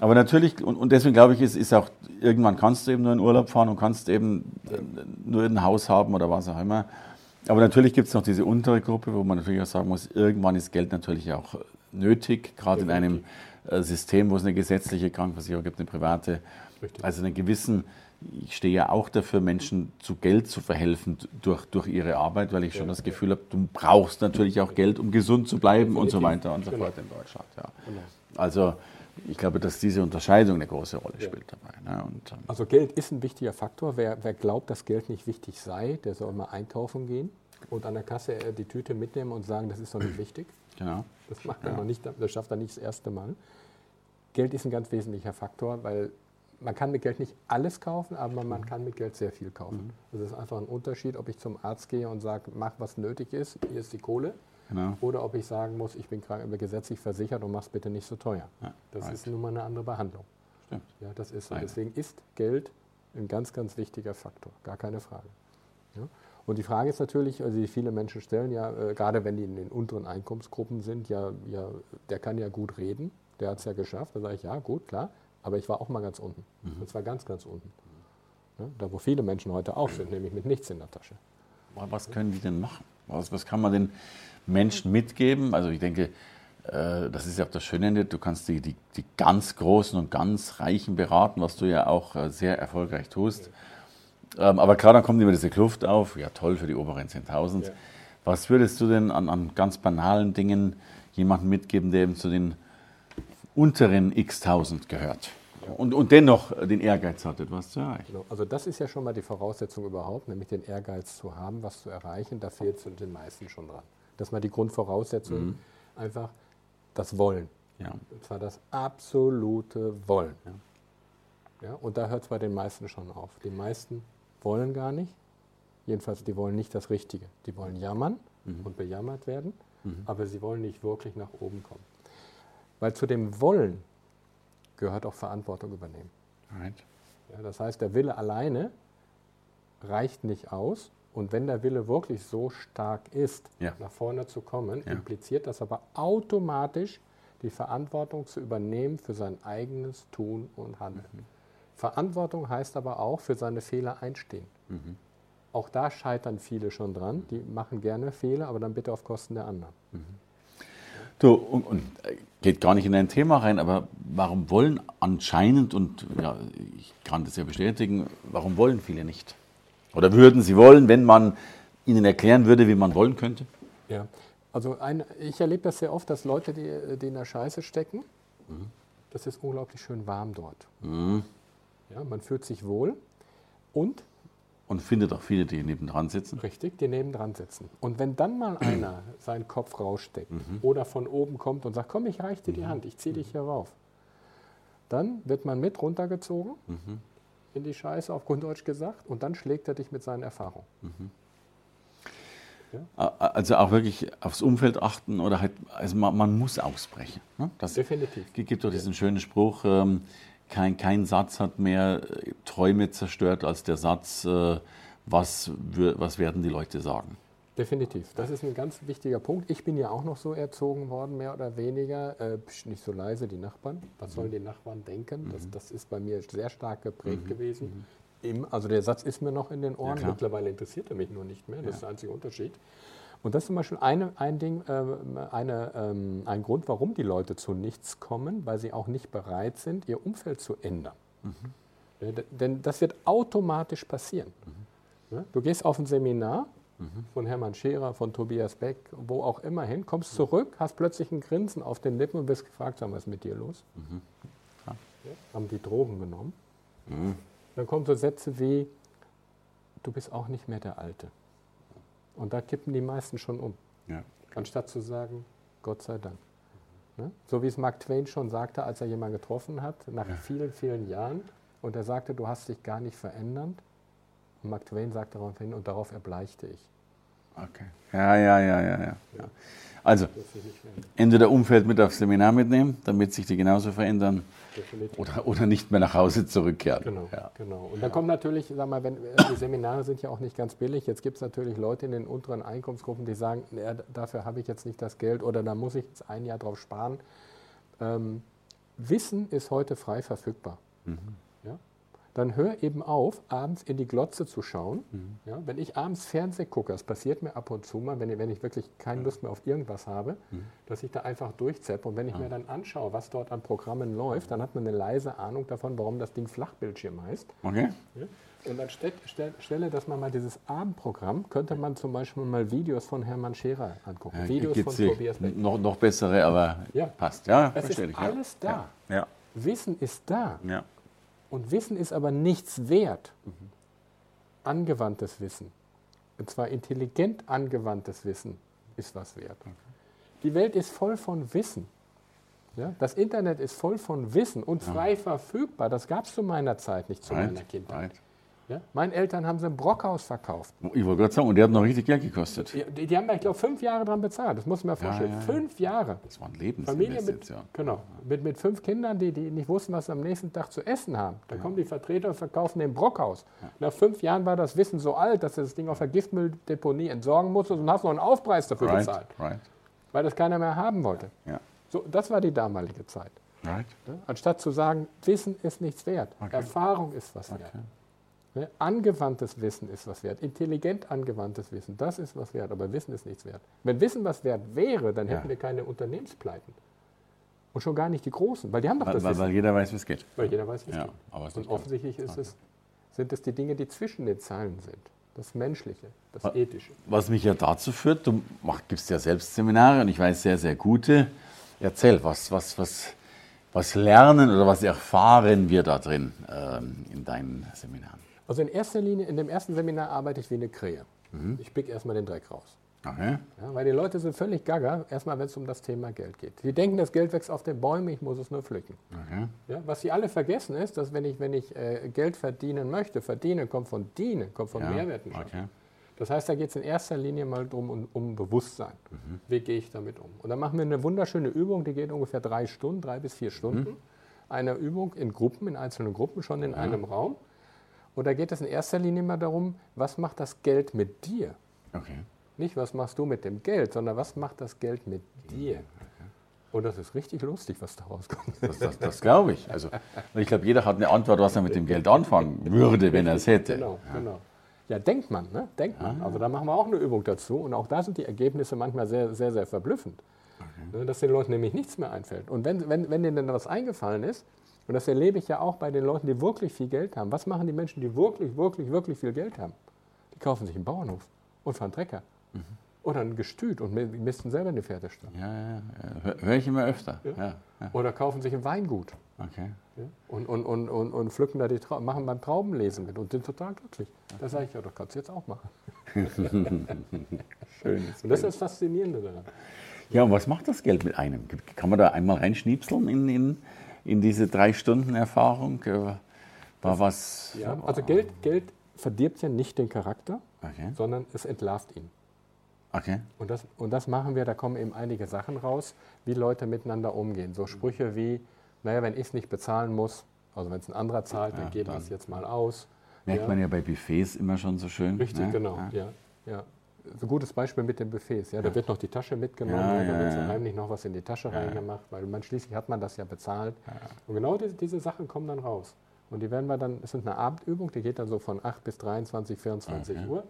Aber natürlich, und, und deswegen glaube ich, ist, ist auch, irgendwann kannst du eben nur in Urlaub fahren und kannst eben ja. nur ein Haus haben oder was auch immer. Aber natürlich gibt es noch diese untere Gruppe, wo man natürlich auch sagen muss, irgendwann ist Geld natürlich auch nötig, gerade in einem äh, System, wo es eine gesetzliche Krankenversicherung gibt, eine private Richtig. Also einen gewissen, ich stehe ja auch dafür, Menschen zu Geld zu verhelfen durch, durch ihre Arbeit, weil ich schon ja, das Gefühl ja. habe, du brauchst natürlich auch Geld, um gesund zu bleiben Definitiv. und so weiter und so genau. fort in Deutschland. Ja. Genau. Also ich glaube, dass diese Unterscheidung eine große Rolle spielt dabei. Ne? Und, ähm, also Geld ist ein wichtiger Faktor. Wer, wer, glaubt, dass Geld nicht wichtig sei, der soll mal einkaufen gehen und an der Kasse die Tüte mitnehmen und sagen, das ist doch nicht wichtig. Genau. Das macht er noch nicht, das schafft er nicht das erste Mal. Geld ist ein ganz wesentlicher Faktor, weil man kann mit Geld nicht alles kaufen, aber man kann mit Geld sehr viel kaufen. Mhm. Also es ist einfach ein Unterschied, ob ich zum Arzt gehe und sage, mach was nötig ist, hier ist die Kohle. Genau. Oder ob ich sagen muss, ich bin gesetzlich versichert und mach es bitte nicht so teuer. Ja, das right. ist nun mal eine andere Behandlung. Stimmt. Ja, das ist so. Deswegen ist Geld ein ganz, ganz wichtiger Faktor, gar keine Frage. Ja? Und die Frage ist natürlich, also die viele Menschen stellen ja, äh, gerade wenn die in den unteren Einkommensgruppen sind, ja, ja, der kann ja gut reden, der hat es ja geschafft. Da sage ich, ja, gut, klar. Aber ich war auch mal ganz unten. Mhm. Und zwar ganz, ganz unten. Ja, da, wo viele Menschen heute auch sind, nämlich mit nichts in der Tasche. Was können die denn machen? Was, was kann man den Menschen mitgeben? Also ich denke, äh, das ist ja auch das Schöne, du kannst die, die, die, ganz Großen und ganz Reichen beraten, was du ja auch äh, sehr erfolgreich tust. Ähm, aber klar, dann kommt immer diese Kluft auf. Ja, toll für die oberen 10.000. Ja. Was würdest du denn an, an ganz banalen Dingen jemandem mitgeben, der eben zu den unteren x tausend gehört? Und, und dennoch den Ehrgeiz hat, etwas zu erreichen. Genau. Also das ist ja schon mal die Voraussetzung überhaupt, nämlich den Ehrgeiz zu haben, was zu erreichen. Da fehlt es den meisten schon dran. Das ist mal die Grundvoraussetzung, mhm. einfach das Wollen. Ja. Und zwar das absolute Wollen. Ja. ja und da hört es bei den meisten schon auf. Die meisten wollen gar nicht. Jedenfalls, die wollen nicht das Richtige. Die wollen jammern mhm. und bejammert werden, mhm. aber sie wollen nicht wirklich nach oben kommen. Weil zu dem Wollen gehört auch Verantwortung übernehmen. Right. Ja, das heißt, der Wille alleine reicht nicht aus. Und wenn der Wille wirklich so stark ist, ja. nach vorne zu kommen, ja. impliziert das aber automatisch die Verantwortung zu übernehmen für sein eigenes Tun und Handeln. Mhm. Verantwortung heißt aber auch für seine Fehler einstehen. Mhm. Auch da scheitern viele schon dran. Die machen gerne Fehler, aber dann bitte auf Kosten der anderen. Mhm. Du, und, und, äh, geht gar nicht in dein Thema rein, aber warum wollen anscheinend, und ja, ich kann das ja bestätigen, warum wollen viele nicht? Oder würden sie wollen, wenn man ihnen erklären würde, wie man wollen könnte? Ja, also ein, ich erlebe das sehr oft, dass Leute, die, die in der Scheiße stecken, mhm. das ist unglaublich schön warm dort. Mhm. Ja, man fühlt sich wohl und und findet auch viele, die nebendran sitzen. Richtig, die nebendran sitzen. Und wenn dann mal einer seinen Kopf raussteckt mhm. oder von oben kommt und sagt, komm, ich reiche dir die mhm. Hand, ich ziehe dich hier rauf, dann wird man mit runtergezogen mhm. in die Scheiße, auf Grunddeutsch gesagt, und dann schlägt er dich mit seinen Erfahrungen. Mhm. Ja? Also auch wirklich aufs Umfeld achten oder halt, also man, man muss ausbrechen. Ne? Das Definitiv. gibt doch diesen schönen Spruch, ähm, kein, kein Satz hat mehr äh, Träume zerstört als der Satz, äh, was, was werden die Leute sagen. Definitiv. Das ist ein ganz wichtiger Punkt. Ich bin ja auch noch so erzogen worden, mehr oder weniger. Äh, nicht so leise, die Nachbarn. Was sollen mhm. die Nachbarn denken? Das, mhm. das ist bei mir sehr stark geprägt mhm. gewesen. Mhm. Im, also der Satz ist mir noch in den Ohren. Ja, Mittlerweile interessiert er mich nur nicht mehr. Das ja. ist der einzige Unterschied. Und das ist zum Beispiel eine, ein Ding, äh, eine, ähm, ein Grund, warum die Leute zu nichts kommen, weil sie auch nicht bereit sind, ihr Umfeld zu ändern. Mhm. Ja, denn das wird automatisch passieren. Mhm. Du gehst auf ein Seminar mhm. von Hermann Scherer, von Tobias Beck, wo auch immer hin, kommst zurück, hast plötzlich ein Grinsen auf den Lippen und wirst gefragt, was ist mit dir los? Mhm. Ja, haben die Drogen genommen? Mhm. Dann kommen so Sätze wie, du bist auch nicht mehr der Alte. Und da kippen die meisten schon um. Ja. Anstatt zu sagen, Gott sei Dank. Ne? So wie es Mark Twain schon sagte, als er jemanden getroffen hat, nach ja. vielen, vielen Jahren. Und er sagte, du hast dich gar nicht verändert. Und Mark Twain sagte daraufhin, und darauf erbleichte ich. Okay. Ja, ja, ja, ja, ja. ja. Also, entweder Umfeld mit aufs Seminar mitnehmen, damit sich die genauso verändern, oder, oder nicht mehr nach Hause zurückkehren. Genau, ja. genau. Und dann kommt natürlich, sag mal, wenn, die Seminare sind ja auch nicht ganz billig. Jetzt gibt es natürlich Leute in den unteren Einkommensgruppen, die sagen, ja, dafür habe ich jetzt nicht das Geld oder da muss ich jetzt ein Jahr drauf sparen. Ähm, Wissen ist heute frei verfügbar. Mhm dann hör eben auf, abends in die Glotze zu schauen. Mhm. Ja, wenn ich abends Fernseh gucke, das passiert mir ab und zu mal, wenn ich, wenn ich wirklich keine Lust mehr auf irgendwas habe, mhm. dass ich da einfach durchzeppe. Und wenn ich ja. mir dann anschaue, was dort an Programmen läuft, dann hat man eine leise Ahnung davon, warum das Ding Flachbildschirm heißt. Okay. Ja, und dann stell, stell, stelle, dass man mal dieses Abendprogramm, könnte man zum Beispiel mal Videos von Hermann Scherer angucken. Ja, Videos von Tobias Beck. Noch, noch bessere, aber ja. passt. Ja, es ist alles da. Wissen ist da. Und Wissen ist aber nichts wert. Mhm. Angewandtes Wissen, und zwar intelligent angewandtes Wissen, ist was wert. Okay. Die Welt ist voll von Wissen. Ja? Das Internet ist voll von Wissen und frei ja. verfügbar. Das gab es zu meiner Zeit nicht, zu right. meiner Kindheit. Right. Ja? Meinen Eltern haben sie ein Brockhaus verkauft. Ich wollte gerade sagen, und der hat noch richtig Geld gekostet. Die, die haben da, ich glaube, fünf Jahre dran bezahlt. Das muss man mir vorstellen. Ja, ja, fünf Jahre. Das war ein Lebensinvestition. Mit, genau. Mit, mit fünf Kindern, die, die nicht wussten, was sie am nächsten Tag zu essen haben. Da kommen die Vertreter und verkaufen den Brockhaus. Nach fünf Jahren war das Wissen so alt, dass du das Ding auf der Giftmülldeponie entsorgen musstest und hast noch einen Aufpreis dafür right, bezahlt. Right. Weil das keiner mehr haben wollte. So, das war die damalige Zeit. Right. Anstatt zu sagen, Wissen ist nichts wert, okay. Erfahrung ist was wert. Ne? Angewandtes Wissen ist was wert. Intelligent angewandtes Wissen, das ist was wert. Aber Wissen ist nichts wert. Wenn Wissen was wert wäre, dann hätten ja. wir keine Unternehmenspleiten. Und schon gar nicht die großen, weil die haben doch weil, das weil, Wissen. Weil jeder weiß, wie es geht. Weil jeder weiß, wie es ja, geht. Und offensichtlich ist es, sind es die Dinge, die zwischen den Zeilen sind. Das Menschliche, das was, Ethische. Was mich ja dazu führt, du gibst ja selbst Seminare und ich weiß sehr, sehr gute. Erzähl, was, was, was was lernen oder was erfahren wir da drin ähm, in deinen Seminaren? Also in erster Linie, in dem ersten Seminar arbeite ich wie eine Krähe. Mhm. Ich pick erstmal den Dreck raus. Okay. Ja, weil die Leute sind völlig gaga, erstmal wenn es um das Thema Geld geht. Die denken, das Geld wächst auf den Bäumen, ich muss es nur pflücken. Okay. Ja, was sie alle vergessen ist, dass wenn ich, wenn ich äh, Geld verdienen möchte, verdienen kommt von dienen, kommt von ja. Mehrwerten. Okay. Das heißt, da geht es in erster Linie mal darum, um, um Bewusstsein. Mhm. Wie gehe ich damit um? Und dann machen wir eine wunderschöne Übung, die geht ungefähr drei Stunden, drei bis vier Stunden. Mhm. Eine Übung in Gruppen, in einzelnen Gruppen, schon in ja. einem Raum. Und da geht es in erster Linie mal darum, was macht das Geld mit dir? Okay. Nicht, was machst du mit dem Geld, sondern was macht das Geld mit dir? Und das ist richtig lustig, was da rauskommt. Das, das, das glaube ich. Also, ich glaube, jeder hat eine Antwort, was er mit dem Geld anfangen würde, wenn er es hätte. Genau, ja. genau. Ja, denkt man, ne? denkt man. Ah. Also da machen wir auch eine Übung dazu und auch da sind die Ergebnisse manchmal sehr, sehr, sehr verblüffend. Okay. Ne, dass den Leuten nämlich nichts mehr einfällt. Und wenn, wenn, wenn denen dann was eingefallen ist, und das erlebe ich ja auch bei den Leuten, die wirklich viel Geld haben. Was machen die Menschen, die wirklich, wirklich, wirklich viel Geld haben? Die kaufen sich einen Bauernhof und fahren Trecker. Mhm. Oder ein Gestüt und misten selber eine Pferdestall. Ja, ja, ja. Höre ich immer öfter. Ja. Ja, ja. Oder kaufen sich ein Weingut. Okay. Und, und, und, und, und pflücken da die Trauben, machen beim Traubenlesen mit und sind total glücklich. Da sage ich, ja, das kannst du jetzt auch machen. Schön. Und das ist das Faszinierende daran. Ja, und was macht das Geld mit einem? Kann man da einmal reinschniepseln in, in, in diese drei Stunden Erfahrung? Äh, war was? Ja, also Geld, Geld verdirbt ja nicht den Charakter, okay. sondern es entlarvt ihn. Okay. Und das, und das machen wir, da kommen eben einige Sachen raus, wie Leute miteinander umgehen. So Sprüche wie, naja, wenn ich es nicht bezahlen muss, also wenn es ein anderer zahlt, ja, dann geben wir es jetzt mal aus. Merkt ja. man ja bei Buffets immer schon so schön. Richtig, ne? genau. Ja. ja. So ein gutes Beispiel mit den Buffets. Ja, da wird noch die Tasche mitgenommen, ja, da wird so heimlich noch was in die Tasche reingemacht, weil man schließlich hat man das ja bezahlt. Und genau diese, diese Sachen kommen dann raus. Und die werden wir dann, es ist eine Abendübung, die geht dann so von 8 bis 23, 24 okay. Uhr.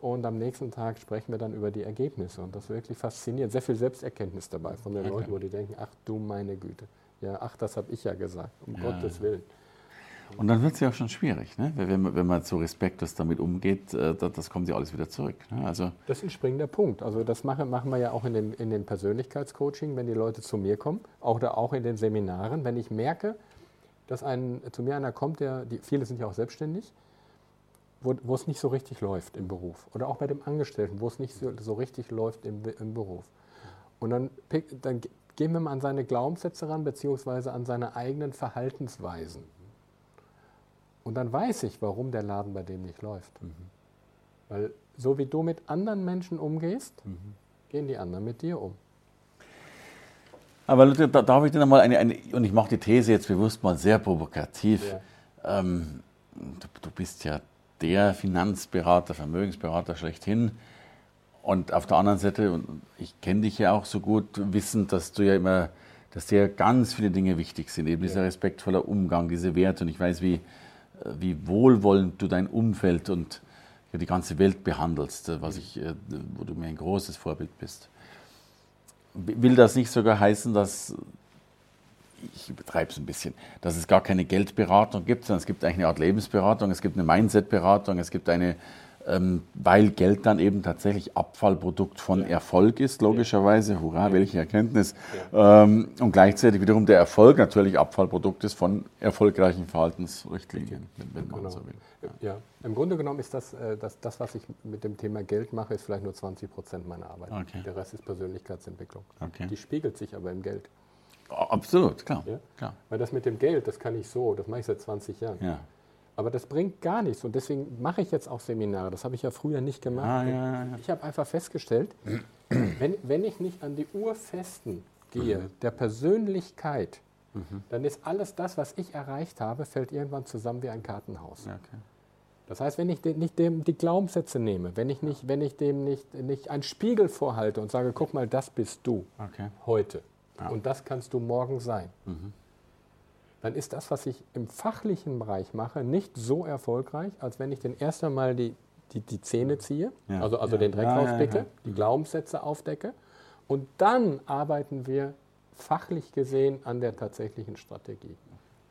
Und am nächsten Tag sprechen wir dann über die Ergebnisse. Und das ist wirklich faszinierend. Sehr viel Selbsterkenntnis dabei von den okay. Leuten, wo die denken, ach du meine Güte. Ja, ach, das habe ich ja gesagt, um ja. Gottes Willen. Und dann wird es ja auch schon schwierig, ne? wenn, man, wenn man so respektlos damit umgeht, äh, das, das kommt ja alles wieder zurück. Ne? Also das ist ein springender Punkt. Also das machen, machen wir ja auch in den, in den Persönlichkeitscoaching, wenn die Leute zu mir kommen, oder auch in den Seminaren. Wenn ich merke, dass ein, zu mir einer kommt, der, die, viele sind ja auch selbstständig, wo, wo es nicht so richtig läuft im Beruf. Oder auch bei dem Angestellten, wo es nicht so, so richtig läuft im, im Beruf. Und dann, dann gehen wir mal an seine Glaubenssätze ran, beziehungsweise an seine eigenen Verhaltensweisen. Und dann weiß ich, warum der Laden bei dem nicht läuft. Mhm. Weil so wie du mit anderen Menschen umgehst, mhm. gehen die anderen mit dir um. Aber da darf ich dir nochmal eine, eine, und ich mache die These jetzt bewusst mal sehr provokativ. Ja. Ähm, du, du, bist ja der Finanzberater, Vermögensberater schlechthin. Und auf der anderen Seite, und ich kenne dich ja auch so gut, wissend, dass du ja immer, dass dir ganz viele Dinge wichtig sind. Eben dieser respektvoller Umgang, diese Werte. Und ich weiß, wie, wie wohlwollend du dein Umfeld und die ganze Welt behandelst, was ich, äh, wo du mir ein großes Vorbild bist. Will das nicht sogar heißen, dass, ich übertreibe es ein bisschen, dass es gar keine Geldberatung gibt, sondern es gibt eigentlich eine Art Lebensberatung, es gibt eine Mindset-Beratung, es gibt eine weil Geld dann eben tatsächlich Abfallprodukt von ja. Erfolg ist, logischerweise. Hurra, welche Erkenntnis. Ja. Ähm, und gleichzeitig wiederum der Erfolg natürlich Abfallprodukt ist von erfolgreichen Verhaltensrichtlinien, wenn, man genau. so will. Ja. ja. im Grunde genommen ist das, äh, das, das, was ich mit dem Thema Geld mache, ist vielleicht nur 20 Prozent meiner Arbeit. Okay. Der Rest ist Persönlichkeitsentwicklung. Okay. Die spiegelt sich aber im Geld. Absolut, klar. klar. Weil das mit dem Geld, das kann ich so, das mache ich seit 20 Jahren. Ja. Aber das bringt gar nichts und deswegen mache ich jetzt auch Seminare. Das habe ich ja früher nicht gemacht. Ah, ja, ja. Ich habe einfach festgestellt, wenn, wenn ich nicht an die Urfesten gehe, mhm. der Persönlichkeit, mhm. dann ist alles das, was ich erreicht habe, fällt irgendwann zusammen wie ein Kartenhaus. Okay. Das heißt, wenn ich dem, nicht dem die Glaubenssätze nehme, wenn ich, nicht, wenn ich dem nicht, nicht einen Spiegel vorhalte und sage, guck mal, das bist du okay. heute ja. und das kannst du morgen sein. Mhm dann ist das, was ich im fachlichen Bereich mache, nicht so erfolgreich, als wenn ich den erst einmal die, die, die Zähne ziehe, ja, also, also ja. den Dreck ja, rauspicke, die Glaubenssätze aufdecke und dann arbeiten wir fachlich gesehen an der tatsächlichen Strategie.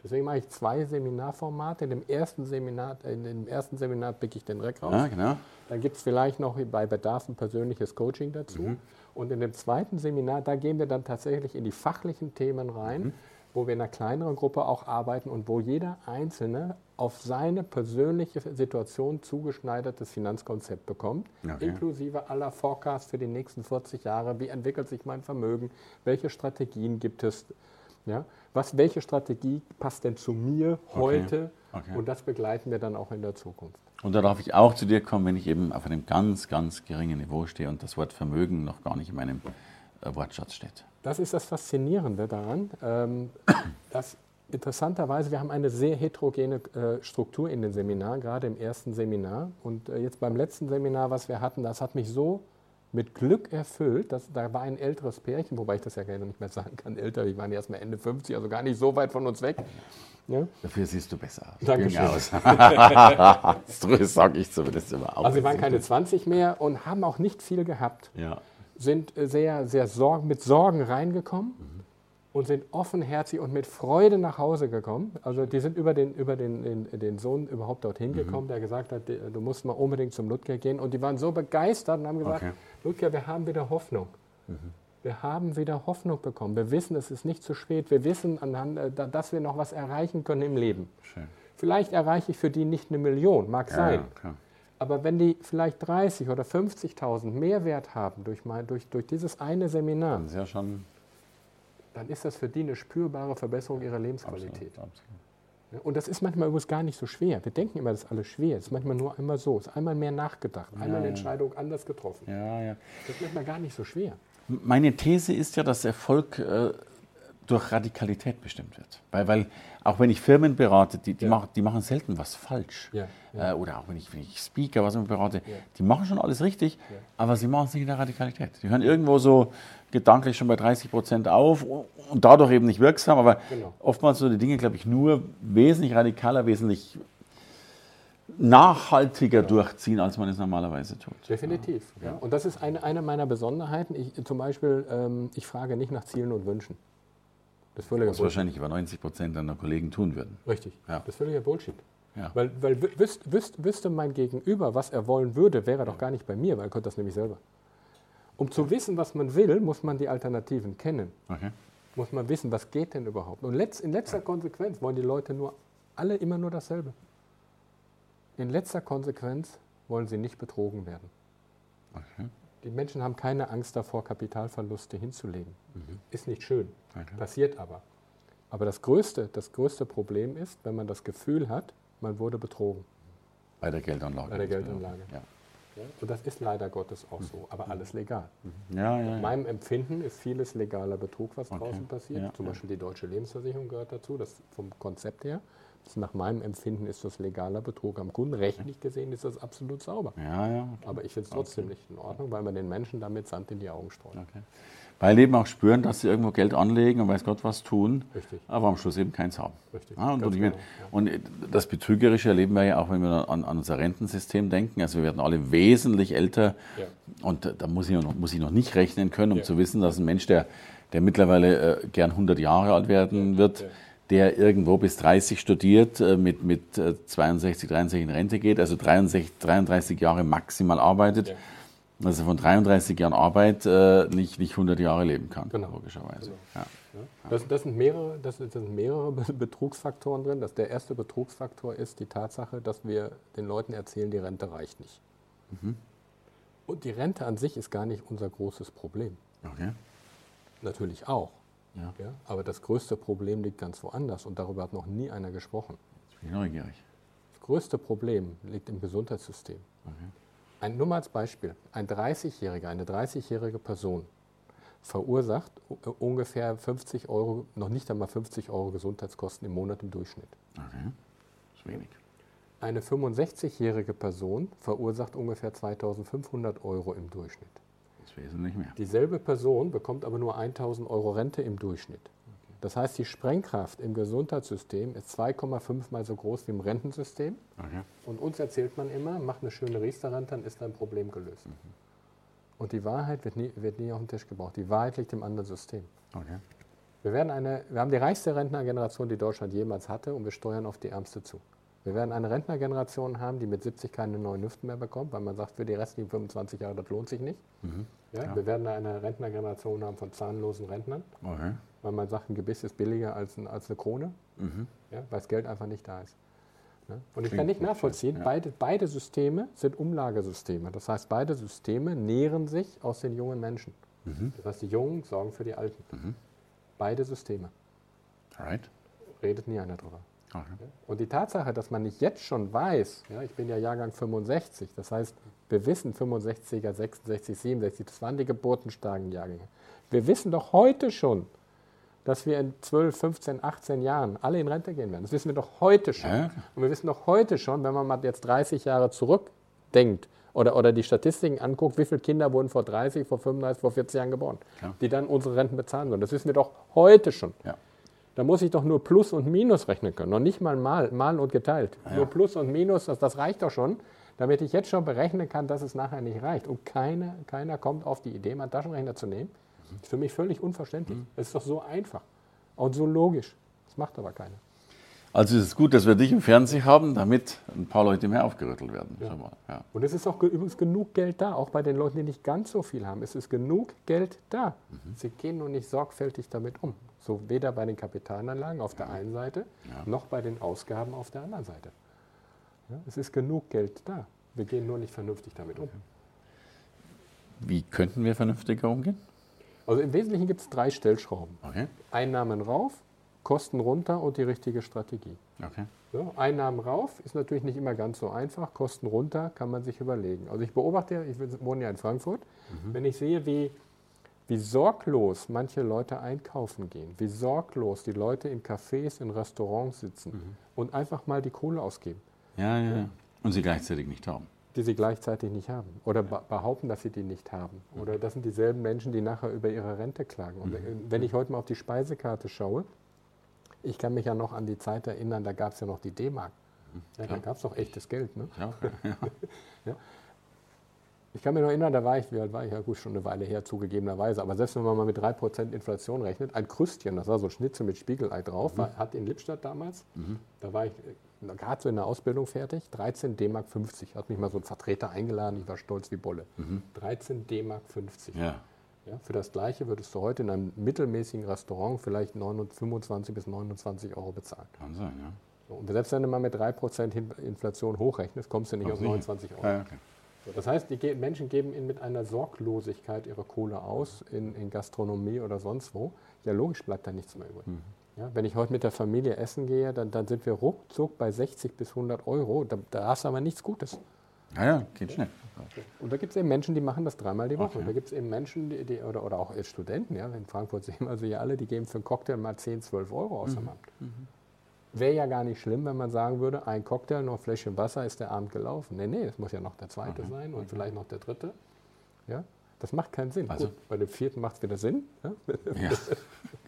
Deswegen mache ich zwei Seminarformate. In dem ersten Seminar, in dem ersten Seminar picke ich den Dreck raus. Ja, genau. Dann gibt es vielleicht noch bei Bedarf ein persönliches Coaching dazu. Mhm. Und in dem zweiten Seminar, da gehen wir dann tatsächlich in die fachlichen Themen rein. Mhm wo wir in einer kleineren Gruppe auch arbeiten und wo jeder Einzelne auf seine persönliche Situation zugeschneidertes Finanzkonzept bekommt, okay. inklusive aller Forecasts für die nächsten 40 Jahre. Wie entwickelt sich mein Vermögen? Welche Strategien gibt es? Ja? Was, welche Strategie passt denn zu mir heute? Okay. Okay. Und das begleiten wir dann auch in der Zukunft. Und da darf ich auch zu dir kommen, wenn ich eben auf einem ganz, ganz geringen Niveau stehe und das Wort Vermögen noch gar nicht in meinem Wortschatz steht. Das ist das Faszinierende daran, ähm, dass interessanterweise, wir haben eine sehr heterogene äh, Struktur in den Seminaren, gerade im ersten Seminar. Und äh, jetzt beim letzten Seminar, was wir hatten, das hat mich so mit Glück erfüllt. Dass, da war ein älteres Pärchen, wobei ich das ja gerne nicht mehr sagen kann, älter, die waren erst mal Ende 50, also gar nicht so weit von uns weg. Ja? Dafür siehst du besser aus. Dankeschön. Aus. das sage ich zumindest immer auch. Also sie waren keine 20 mehr und haben auch nicht viel gehabt. Ja. Sind äh, sehr, sehr Sorgen, mit Sorgen reingekommen. Mhm und sind offenherzig und mit Freude nach Hause gekommen. Also die sind über den, über den, den, den Sohn überhaupt dorthin mhm. gekommen, der gesagt hat, du musst mal unbedingt zum Ludger gehen. Und die waren so begeistert und haben gesagt, okay. Ludger, wir haben wieder Hoffnung. Mhm. Wir haben wieder Hoffnung bekommen. Wir wissen, es ist nicht zu spät. Wir wissen, anhand, äh, dass wir noch was erreichen können im Leben. Schön. Vielleicht erreiche ich für die nicht eine Million, mag ja, sein. Ja, Aber wenn die vielleicht 30 oder 50.000 Mehrwert haben durch, mein, durch, durch dieses eine Seminar, ist ja dann ist das für die eine spürbare Verbesserung ihrer Lebensqualität. Absolut, absolut. Und das ist manchmal übrigens gar nicht so schwer. Wir denken immer, das ist alles schwer. Es ist manchmal nur einmal so. Es ist einmal mehr nachgedacht, einmal ja, eine Entscheidung anders getroffen. Ja, ja. Das ist manchmal gar nicht so schwer. Meine These ist ja, dass Erfolg äh, durch Radikalität bestimmt wird. Weil, weil auch wenn ich Firmen berate, die, die, ja. machen, die machen selten was falsch. Ja, ja. Äh, oder auch wenn ich, wenn ich Speaker, was ich berate, die machen schon alles richtig, aber sie machen es nicht in der Radikalität. Die hören irgendwo so gedanklich schon bei 30 Prozent auf und dadurch eben nicht wirksam, aber genau. oftmals so die Dinge, glaube ich, nur wesentlich radikaler, wesentlich nachhaltiger genau. durchziehen, als man es normalerweise tut. Definitiv. Ja. Und das ist eine, eine meiner Besonderheiten. Ich, zum Beispiel, ähm, ich frage nicht nach Zielen und Wünschen. Das ist völliger Was Bullshit. wahrscheinlich über 90 Prozent deiner Kollegen tun würden. Richtig. Ja. Das ist völliger Bullshit. Ja. Weil, weil wüs, wüs, wüsste mein Gegenüber, was er wollen würde, wäre er doch gar nicht bei mir, weil er könnte das nämlich selber. Um zu wissen, was man will, muss man die Alternativen kennen. Okay. Muss man wissen, was geht denn überhaupt. Und letzt, in letzter Konsequenz wollen die Leute nur alle immer nur dasselbe. In letzter Konsequenz wollen sie nicht betrogen werden. Okay. Die Menschen haben keine Angst davor, Kapitalverluste hinzulegen. Mhm. Ist nicht schön, okay. passiert aber. Aber das größte, das größte Problem ist, wenn man das Gefühl hat, man wurde betrogen. Bei der Geldanlage. Bei der Geldanlage. Ja. Ja, und das ist leider Gottes auch so, aber alles legal. Mhm. Ja, ja, Nach meinem Empfinden ist vieles legaler Betrug, was okay. draußen passiert. Zum Beispiel die deutsche Lebensversicherung gehört dazu, das vom Konzept her. Nach meinem Empfinden ist das legaler Betrug am Kunden. Rechtlich gesehen ist das absolut sauber. Ja, ja. Okay. Aber ich finde es trotzdem okay. nicht in Ordnung, weil man den Menschen damit Sand in die Augen streut. Okay. Weil eben auch spüren, dass sie irgendwo Geld anlegen und weiß Gott was tun, Richtig. aber am Schluss eben keins haben. Richtig. Ja, und, und, genau, ja. und, das Betrügerische erleben wir ja auch, wenn wir an, an, unser Rentensystem denken. Also wir werden alle wesentlich älter und da muss ich, noch, muss ich noch nicht rechnen können, um zu wissen, dass ein Mensch, der, der mittlerweile äh, gern 100 Jahre alt werden wird, der irgendwo bis 30 studiert, äh, mit, mit 62, äh, 63 in Rente geht, also 63, 33 Jahre maximal arbeitet, ja. also von 33 Jahren Arbeit äh, nicht, nicht 100 Jahre leben kann, genau. logischerweise. Genau. Ja. Das, das, sind mehrere, das, sind mehrere Betrugsfaktoren drin. Das, der erste Betrugsfaktor ist die Tatsache, dass wir den Leuten erzählen, die Rente reicht nicht. Mhm. Und die Rente an sich ist gar nicht unser großes Problem. Okay. Natürlich auch. Ja. ja. Aber das größte Problem liegt ganz woanders und darüber hat noch nie einer gesprochen. Jetzt bin ich neugierig. Das größte Problem liegt im Gesundheitssystem. Okay. Ein, nur mal als Beispiel. Ein 30-Jähriger, eine 30-jährige Person verursacht ungefähr 50 Euro, noch nicht einmal 50 Euro Gesundheitskosten im Monat im Durchschnitt. Okay. Das ist wenig. Eine 65-jährige Person verursacht ungefähr 2500 Euro im Durchschnitt wesentlich mehr. Dieselbe Person bekommt aber nur 1000 Euro Rente im Durchschnitt. Das heißt, die Sprengkraft im Gesundheitssystem ist 2,5 mal so groß wie im Rentensystem. Okay. Und uns erzählt man immer, mach eine schöne Riester-Rente, dann ist dein Problem gelöst. Mhm. Und die Wahrheit wird nie, wird nie auf den Tisch gebraucht. Die Wahrheit liegt im anderen System. Okay. Wir, werden eine, wir haben die reichste Rentnergeneration, die Deutschland jemals hatte, und wir steuern auf die ärmste zu. Wir werden eine Rentnergeneration haben, die mit 70 keine neuen Hüften mehr bekommt, weil man sagt, für die restlichen 25 Jahre, das lohnt sich nicht. Mhm. Ja, ja. Wir werden eine Rentnergeneration haben von zahnlosen Rentnern, okay. weil man sagt, ein Gebiss ist billiger als, ein, als eine Krone, mhm. ja, weil das Geld einfach nicht da ist. Ja? Und ich Klingt kann nicht nachvollziehen, beide, beide Systeme sind Umlagesysteme. Das heißt, beide Systeme nähren sich aus den jungen Menschen. Mhm. Das heißt, die Jungen sorgen für die Alten. Mhm. Beide Systeme. Alright. Redet nie einer drüber. Okay. Und die Tatsache, dass man nicht jetzt schon weiß, ja, ich bin ja Jahrgang 65, das heißt, wir wissen 65er, 66, 67, das waren die geburtenstarken Jahrgänge. Wir wissen doch heute schon, dass wir in 12, 15, 18 Jahren alle in Rente gehen werden. Das wissen wir doch heute schon. Ja. Und wir wissen doch heute schon, wenn man mal jetzt 30 Jahre zurückdenkt oder, oder die Statistiken anguckt, wie viele Kinder wurden vor 30, vor 35, vor 40 Jahren geboren, ja. die dann unsere Renten bezahlen sollen. Das wissen wir doch heute schon. Ja. Da muss ich doch nur Plus und Minus rechnen können. Noch nicht mal mal, malen und geteilt. Ja. Nur Plus und Minus, das, das, reicht doch schon, damit ich jetzt schon berechnen kann, dass es nachher nicht reicht. Und keine, keiner kommt auf die Idee, mal einen Taschenrechner zu nehmen. Das ist für mich völlig unverständlich. Mhm. Es ist doch so einfach und so logisch. Das macht aber keiner. Also ist es gut, dass wir dich im Fernsehen haben, damit ein paar Leute mehr aufgerüttelt werden. Ja. Ja. Und es ist auch übrigens genug Geld da, auch bei den Leuten, die nicht ganz so viel haben. Es ist genug Geld da. Mhm. Sie gehen nur nicht sorgfältig damit um. So weder bei den Kapitalanlagen auf der einen Seite, ja. noch bei den Ausgaben auf der anderen Seite. es ist genug Geld da. Wir gehen nur nicht vernünftig damit um. Wie könnten wir vernünftiger umgehen? Also im Wesentlichen gibt es drei Stellschrauben. Okay. Einnahmen rauf, Kosten runter und die richtige Strategie. Okay. So, Einnahmen rauf ist natürlich nicht immer ganz so einfach. Kosten runter kann man sich überlegen. Also ich beobachte, ich wohne ja in Frankfurt, mhm. wenn ich sehe, wie, wie sorglos manche Leute einkaufen gehen, wie sorglos die Leute in Cafés, in Restaurants sitzen mhm. und einfach mal die Kohle ausgeben. Ja, ja, ja. Und sie gleichzeitig nicht haben. Die sie gleichzeitig nicht haben. Oder ja. behaupten, dass sie die nicht haben. Mhm. Oder das sind dieselben Menschen, die nachher über ihre Rente klagen. Und mhm. wenn ich heute mal auf die Speisekarte schaue, ich kann mich ja noch an die Zeit erinnern, da gab es ja noch die D-Mark. Ja, da gab es doch echtes Geld. Ne? Ja, ja. Ich kann mich noch erinnern, da war ich, wie alt war ich? Ja gut, schon eine Weile her, zugegebenerweise. Aber selbst wenn man mal mit 3% Inflation rechnet, ein Krüstchen, das war so ein Schnitzel mit Spiegelei drauf, mhm. war, hat in Lippstadt damals, mhm. da war ich gerade so in der Ausbildung fertig, 13 D-Mark 50. Hat mich mal so ein Vertreter eingeladen, ich war stolz wie Bolle. Mhm. 13 D-Mark 50. Ja. Ja, für das Gleiche würdest du heute in einem mittelmäßigen Restaurant vielleicht 25 bis 29 Euro bezahlen. Kann sein, ja. So, und selbst wenn du mal mit 3% Inflation hochrechnest, kommst du nicht Ach, auf 29 Euro. Ja, okay. Das heißt, die Menschen geben mit einer Sorglosigkeit ihre Kohle aus in, in, Gastronomie oder sonst wo. Ja, logisch bleibt da nichts mehr übrig. Mhm. Ja, wenn ich heute mit der Familie essen gehe, dann, dann, sind wir ruckzuck bei 60 bis 100 Euro. Da, da hast du aber nichts Gutes. Ja, ja, geht schnell. Und da gibt es eben Menschen, die machen das dreimal die Woche. Okay. Da gibt es eben Menschen, die, die, oder, oder auch Studenten, ja, in Frankfurt sehen wir also ja alle, die geben für einen Cocktail mal 10, 12 Euro aus mhm. dem Amt. Mhm. Wäre ja gar nicht schlimm, wenn man sagen würde, ein Cocktail, noch Fläschchen Wasser ist der Abend gelaufen. Nee, nee, es muss ja noch der zweite okay. sein und okay. vielleicht noch der dritte. Ja? Das macht keinen Sinn. Also, Gut, bei dem vierten macht es wieder Sinn. Ja?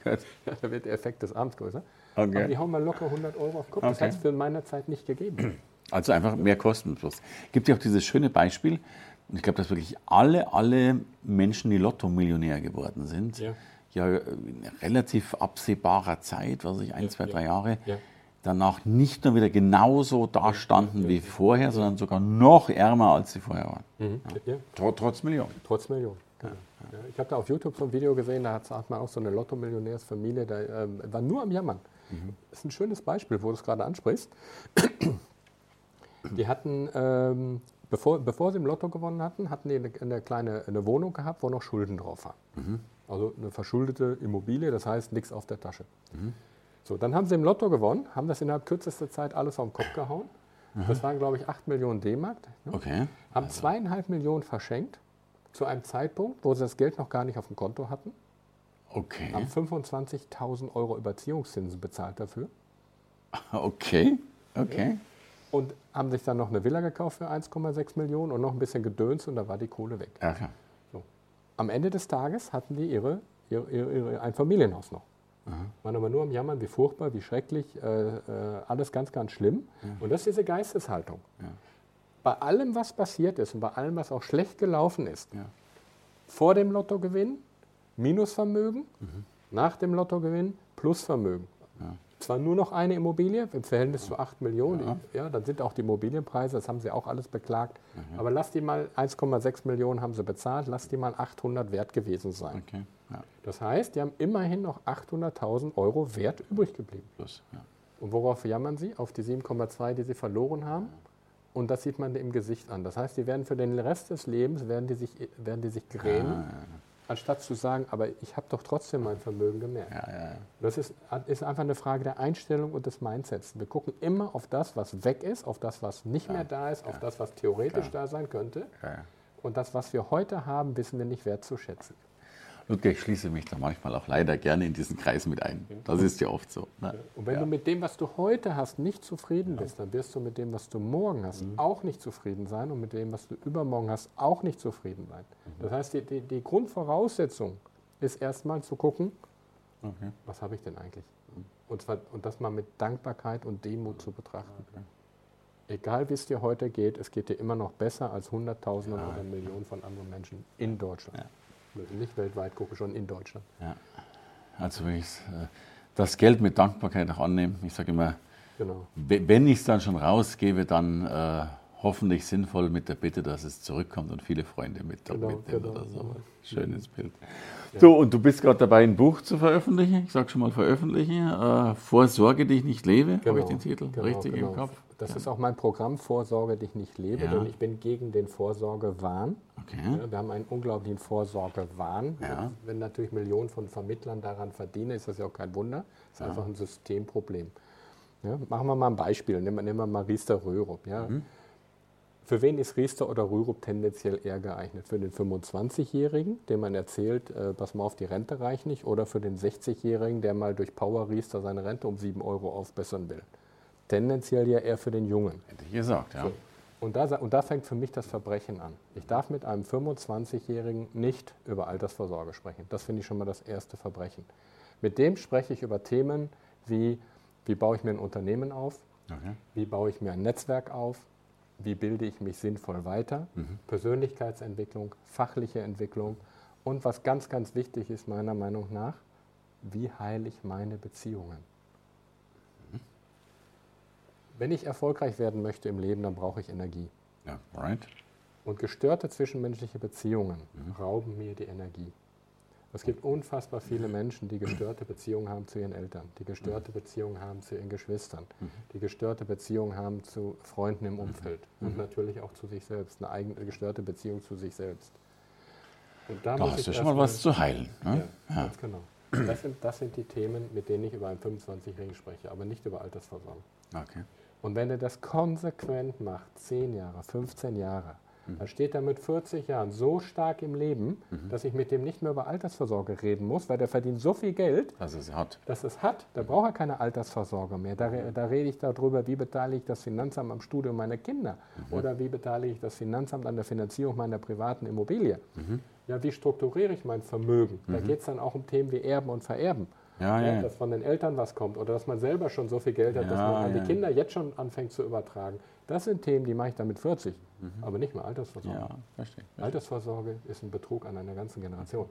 ja. da wird der Effekt des Abends größer. Okay. Aber die hauen mal locker 100 Euro auf Kopf. Das hat es für meiner Zeit nicht gegeben. Also einfach mehr Kosten. Es gibt ja auch dieses schöne Beispiel, und ich glaube, dass wirklich alle, alle Menschen, die Lotto-Millionär geworden sind, ja. ja. in relativ absehbarer Zeit, was ich, ein, ja, zwei, drei Jahre, danach nicht nur wieder genauso dastanden wie vorher, sondern sogar noch ärmer, als sie vorher waren. Mhm. Trotz Millionen. Trotz Millionen. Genau. Ich habe da auf YouTube so ein Video gesehen, da hat man auch so eine Lotto-Millionärsfamilie, da ähm, war nur am Jammern. Mhm. Das ist ein schönes Beispiel, wo du es gerade ansprichst. Die hatten, ähm, bevor, bevor sie im Lotto gewonnen hatten, hatten die eine, eine, kleine eine Wohnung gehabt, wo noch Schulden drauf waren. Mhm. Also eine verschuldete Immobilie, das heißt nichts auf der Tasche. Mhm. So, dann haben sie im Lotto gewonnen, haben das innerhalb kürzester Zeit alles auf den Kopf gehauen. Mhm. Das waren, glaube ich, 8 Millionen D-Mark. Ne? Okay. Haben also. zweieinhalb Millionen verschenkt zu einem Zeitpunkt, wo sie das Geld noch gar nicht auf dem Konto hatten. Okay. Haben 25.000 Euro Überziehungszinsen bezahlt dafür. Okay, okay und haben sich dann noch eine Villa gekauft für 1,6 Millionen und noch ein bisschen gedöns und da war die Kohle weg. Okay. So. Am Ende des Tages hatten die ihre, ihre, ihre ein Familienhaus noch. Mhm. Waren aber nur am Jammern, wie furchtbar, wie schrecklich, äh, äh, alles ganz, ganz schlimm. Mhm. Und das ist diese Geisteshaltung. Ja. Bei allem, was passiert ist und bei allem, was auch schlecht gelaufen ist, ja. vor dem Lottogewinn Minusvermögen, mhm. nach dem Lottogewinn Plusvermögen. Ja. zwar nur noch eine Immobilie im Verhältnis zu 8 Millionen, ja. Ja, dann sind auch die Immobilienpreise, das haben sie auch alles beklagt. Mhm. Aber lass die mal 1,6 Millionen haben sie bezahlt, lass die mal 800 wert gewesen sein. Okay. Ja. Das heißt, die haben immerhin noch 800.000 Euro Wert übrig geblieben. Plus, ja. Und worauf jammern sie? Auf die 7,2, die sie verloren haben. Und das sieht man im Gesicht an. Das heißt, die werden für den Rest des Lebens, werden die sich, werden die sich grämen, anstatt zu sagen, aber ich habe doch trotzdem mein Vermögen gemerkt. Ja, ja, ja. Das ist, ist, einfach eine Frage der Einstellung und des Mindsets. Wir gucken immer auf das, was weg ist, auf das, was nicht mehr da ist, auf das, was theoretisch da sein könnte. Und das, was wir heute haben, wissen wir nicht wertzuschätzen. Ludger, ich schließe mich da manchmal auch leider gerne in diesen Kreis mit ein. Das ist ja oft so. Ne? Und wenn ja. du mit dem, was du heute hast, nicht zufrieden bist, dann wirst du mit dem, was du morgen hast, mhm. auch nicht zufrieden sein und mit dem, was du übermorgen hast, auch nicht zufrieden sein. Mhm. Das heißt, die, die, die, Grundvoraussetzung ist erstmal zu gucken, okay. was habe ich denn eigentlich? Mhm. Und, zwar, und das mal mit Dankbarkeit und Demut zu betrachten. Okay. Egal wie es dir heute geht, es geht dir immer noch besser als Hunderttausende ja. oder Millionen von anderen Menschen in Deutschland. Ja nicht weltweit gucke, schon in Deutschland. Ja. Also wenn ich äh, das Geld mit Dankbarkeit auch annehme, ich sage immer, genau. wenn ich es dann schon rausgebe, dann äh, hoffentlich sinnvoll mit der Bitte, dass es zurückkommt und viele Freunde mit genau, mitnehmen genau, oder so. Schönes Bild. Ja. So, und du bist gerade dabei, ein Buch zu veröffentlichen. Ich sage schon mal veröffentlichen. Äh, Vorsorge, die ich nicht lebe, genau, habe ich den Titel genau, richtig im genau. Kopf. Das ja. ist auch mein Programm Vorsorge, die ich nicht lebe, ja. denn ich bin gegen den Vorsorgewahn. Okay. Wir haben einen unglaublichen Vorsorgewahn. Ja. Wenn natürlich Millionen von Vermittlern daran verdienen, ist das ja auch kein Wunder. Das ist einfach ein Systemproblem. machen wir mal ein Beispiel. Nehmen, nehmen wir mal Riester Röhrup. Mhm. Für wen ist Riester oder Rürup tendenziell eher geeignet? Für den 25-Jährigen, dem man erzählt, äh, pass mal auf, die Rente reicht nicht, oder für den 60-Jährigen, der mal durch Power Riester seine Rente um 7 Euro aufbessern will? Tendenziell ja eher für den Jungen. Hätte ich gesagt, ja. So. Und, da, und da fängt für mich das Verbrechen an. Ich darf mit einem 25-Jährigen nicht über Altersvorsorge sprechen. Das finde ich schon mal das erste Verbrechen. Mit dem spreche ich über Themen wie, wie baue ich mir ein Unternehmen auf? Okay. Wie baue ich mir ein Netzwerk auf? wie bilde ich mich sinnvoll weiter, mhm. Persönlichkeitsentwicklung, fachliche Entwicklung und was ganz, ganz wichtig ist meiner Meinung nach, wie heile ich meine Beziehungen. Wenn ich erfolgreich werden möchte im Leben, dann brauche ich Energie. Ja, right. Und gestörte zwischenmenschliche Beziehungen mhm. rauben mir die Energie. Es gibt unfassbar viele Menschen, die gestörte Beziehungen haben zu ihren Eltern, die gestörte Beziehungen haben zu ihren Geschwistern, die gestörte Beziehungen haben zu Freunden im Umfeld und natürlich auch zu sich selbst, eine eigene gestörte Beziehung zu sich selbst. Und da, da hast du schon mal was zu heilen. Ne? Ja, ja, ganz genau. Das sind, das sind die Themen, mit denen ich über einen 25-Jährigen spreche, aber nicht über Altersversorgung. Okay. Und wenn er das konsequent macht, 10 Jahre, 15 Jahre, Mhm. Dann steht er mit 40 Jahren so stark im Leben, mhm. dass ich mit dem nicht mehr über Altersvorsorge reden muss, weil der verdient so viel Geld, dass es hat. Dass es hat. Da braucht er keine Altersvorsorge mehr. Da, da rede ich darüber, wie beteilige ich das Finanzamt am Studium meiner Kinder mhm. oder wie beteilige ich das Finanzamt an der Finanzierung meiner privaten Immobilie. Mhm. Ja, wie strukturiere ich mein Vermögen? Da mhm. geht es dann auch um Themen wie Erben und Vererben. Ja, ja, ja. Dass von den Eltern was kommt oder dass man selber schon so viel Geld hat, dass man an die Kinder jetzt schon anfängt zu übertragen. Das sind Themen, die mache ich dann mit 40, mhm. aber nicht mehr Altersvorsorge. Ja, verstehe, verstehe. Altersvorsorge ist ein Betrug an einer ganzen Generation,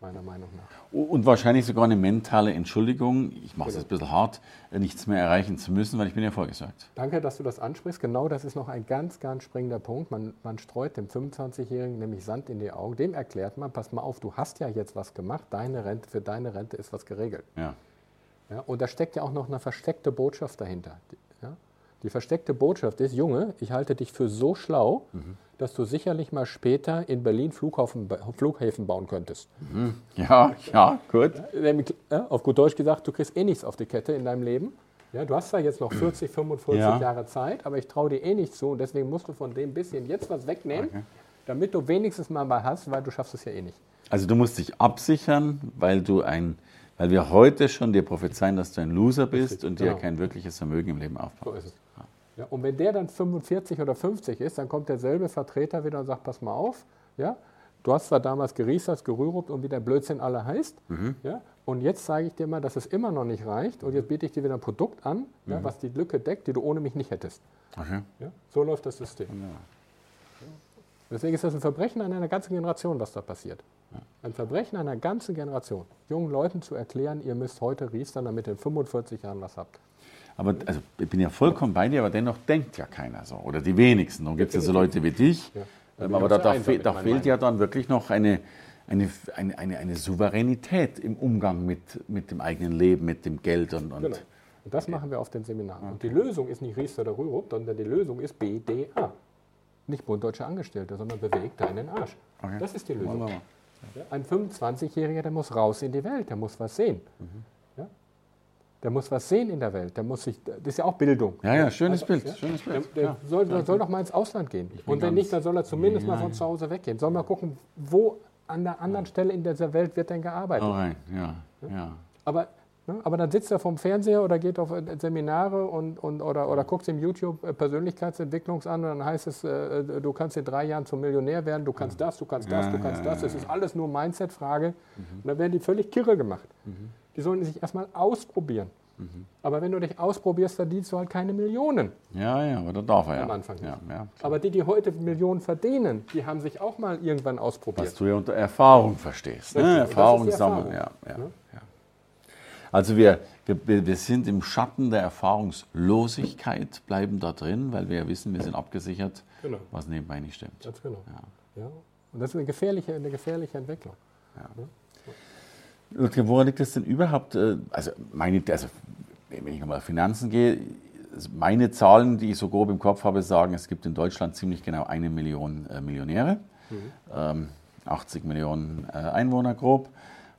meiner Meinung nach. Und wahrscheinlich sogar eine mentale Entschuldigung, ich mache es genau. jetzt ein bisschen hart, nichts mehr erreichen zu müssen, weil ich bin ja vorgesagt. Danke, dass du das ansprichst. Genau das ist noch ein ganz, ganz springender Punkt. Man, man streut dem 25-Jährigen nämlich Sand in die Augen. Dem erklärt man, pass mal auf, du hast ja jetzt was gemacht, deine Rente, für deine Rente ist was geregelt. Ja. Ja, und da steckt ja auch noch eine versteckte Botschaft dahinter. Ja? Die versteckte Botschaft ist, Junge, ich halte dich für so schlau, mhm. dass du sicherlich mal später in Berlin Flughafen, Flughäfen bauen könntest. Mhm. Ja, ja, gut. Ja, auf gut Deutsch gesagt, du kriegst eh nichts auf die Kette in deinem Leben. Ja, du hast zwar jetzt noch 40, 45 ja. Jahre Zeit, aber ich traue dir eh nicht zu und deswegen musst du von dem bisschen jetzt was wegnehmen, okay. damit du wenigstens mal was hast, weil du schaffst es ja eh nicht. Also du musst dich absichern, weil du ein weil wir heute schon dir prophezeien, dass du ein Loser bist und dir genau. kein wirkliches Vermögen im Leben aufbaust. So ist es. Ja, und wenn der dann 45 oder 50 ist, dann kommt derselbe Vertreter wieder und sagt, pass mal auf, ja, du hast zwar damals geriesert, gerührt und wie der Blödsinn alle heißt, mhm. ja, und jetzt zeige ich dir mal, dass es immer noch nicht reicht und jetzt biete ich dir wieder ein Produkt an, mhm. ja, was die Lücke deckt, die du ohne mich nicht hättest. Okay. Ja, so läuft das System. Ja. Deswegen ist das ein Verbrechen an einer ganzen Generation, was da passiert. Ein Verbrechen einer ganzen Generation, jungen Leuten zu erklären, ihr müsst heute riestern, damit ihr in 45 Jahren was habt. Aber also, ich bin ja vollkommen bei dir, aber dennoch denkt ja keiner so. Oder die wenigsten. Dann gibt es ja so Leute wie dich. Ja. Ähm, aber da, da, fe da fehlt ja dann wirklich noch eine, eine, eine, eine, eine Souveränität im Umgang mit, mit dem eigenen Leben, mit dem Geld und. und genau. Und das machen wir auf den Seminaren. Okay. Und die Lösung ist nicht Riester oder Rürup, sondern die Lösung ist BDA. Nicht Bund Deutscher Angestellte, sondern bewegt deinen Arsch. Okay. Das ist die Lösung. Ja, ein 25-Jähriger, der muss raus in die Welt, der muss was sehen. Mhm. Der muss was sehen in der Welt. Der muss sich, das ist ja auch Bildung. Ja, ja, schönes also, Bild. Ja? Schönes Bild. Der, der ja. soll, der soll doch mal ins Ausland gehen. Und wenn nicht, dann soll er zumindest ja, mal von zu Hause weggehen. Soll mal gucken, wo an der anderen Stelle in dieser Welt wird denn gearbeitet. Oh, rein. Ja, ja. Aber, aber dann sitzt er vom Fernseher oder geht auf äh, Seminare und, und, oder, oder guckt im YouTube äh, Persönlichkeitsentwicklungs an und dann heißt es, äh, du kannst in drei Jahren zum Millionär werden, du kannst das, du kannst das, du kannst das. Es ist alles nur Mindset-Frage. Mhm. Und dann werden die völlig kirre gemacht. Mhm. Die sollen sich erstmal ausprobieren. Mhm. Aber wenn du dich ausprobierst, verdienst du halt keine Millionen. Ja, ja, oder darf er ja. Am Anfang. Ja, ja, aber die, die heute Millionen verdienen, die haben sich auch mal irgendwann ausprobiert. Was du ja unter Erfahrung verstehst. Ne? Erfahrung sammeln, ja, ja, ne? ja. Also wir, wir, wir sind im Schatten der Erfahrungslosigkeit, bleiben da drin, weil wir ja wissen, wir sind abgesichert, genau. was nebenbei nicht stimmt. Ganz genau. Ja. Ja. Und das ist eine gefährliche, eine gefährliche Entwicklung. Ja. Ne? Woran liegt das denn überhaupt? Äh, also, meine, also wenn ich nochmal auf Finanzen gehe, meine Zahlen, die ich so grob im Kopf habe, sagen, es gibt in Deutschland ziemlich genau eine Million äh, Millionäre, mhm. ähm, 80 Millionen äh, Einwohner grob.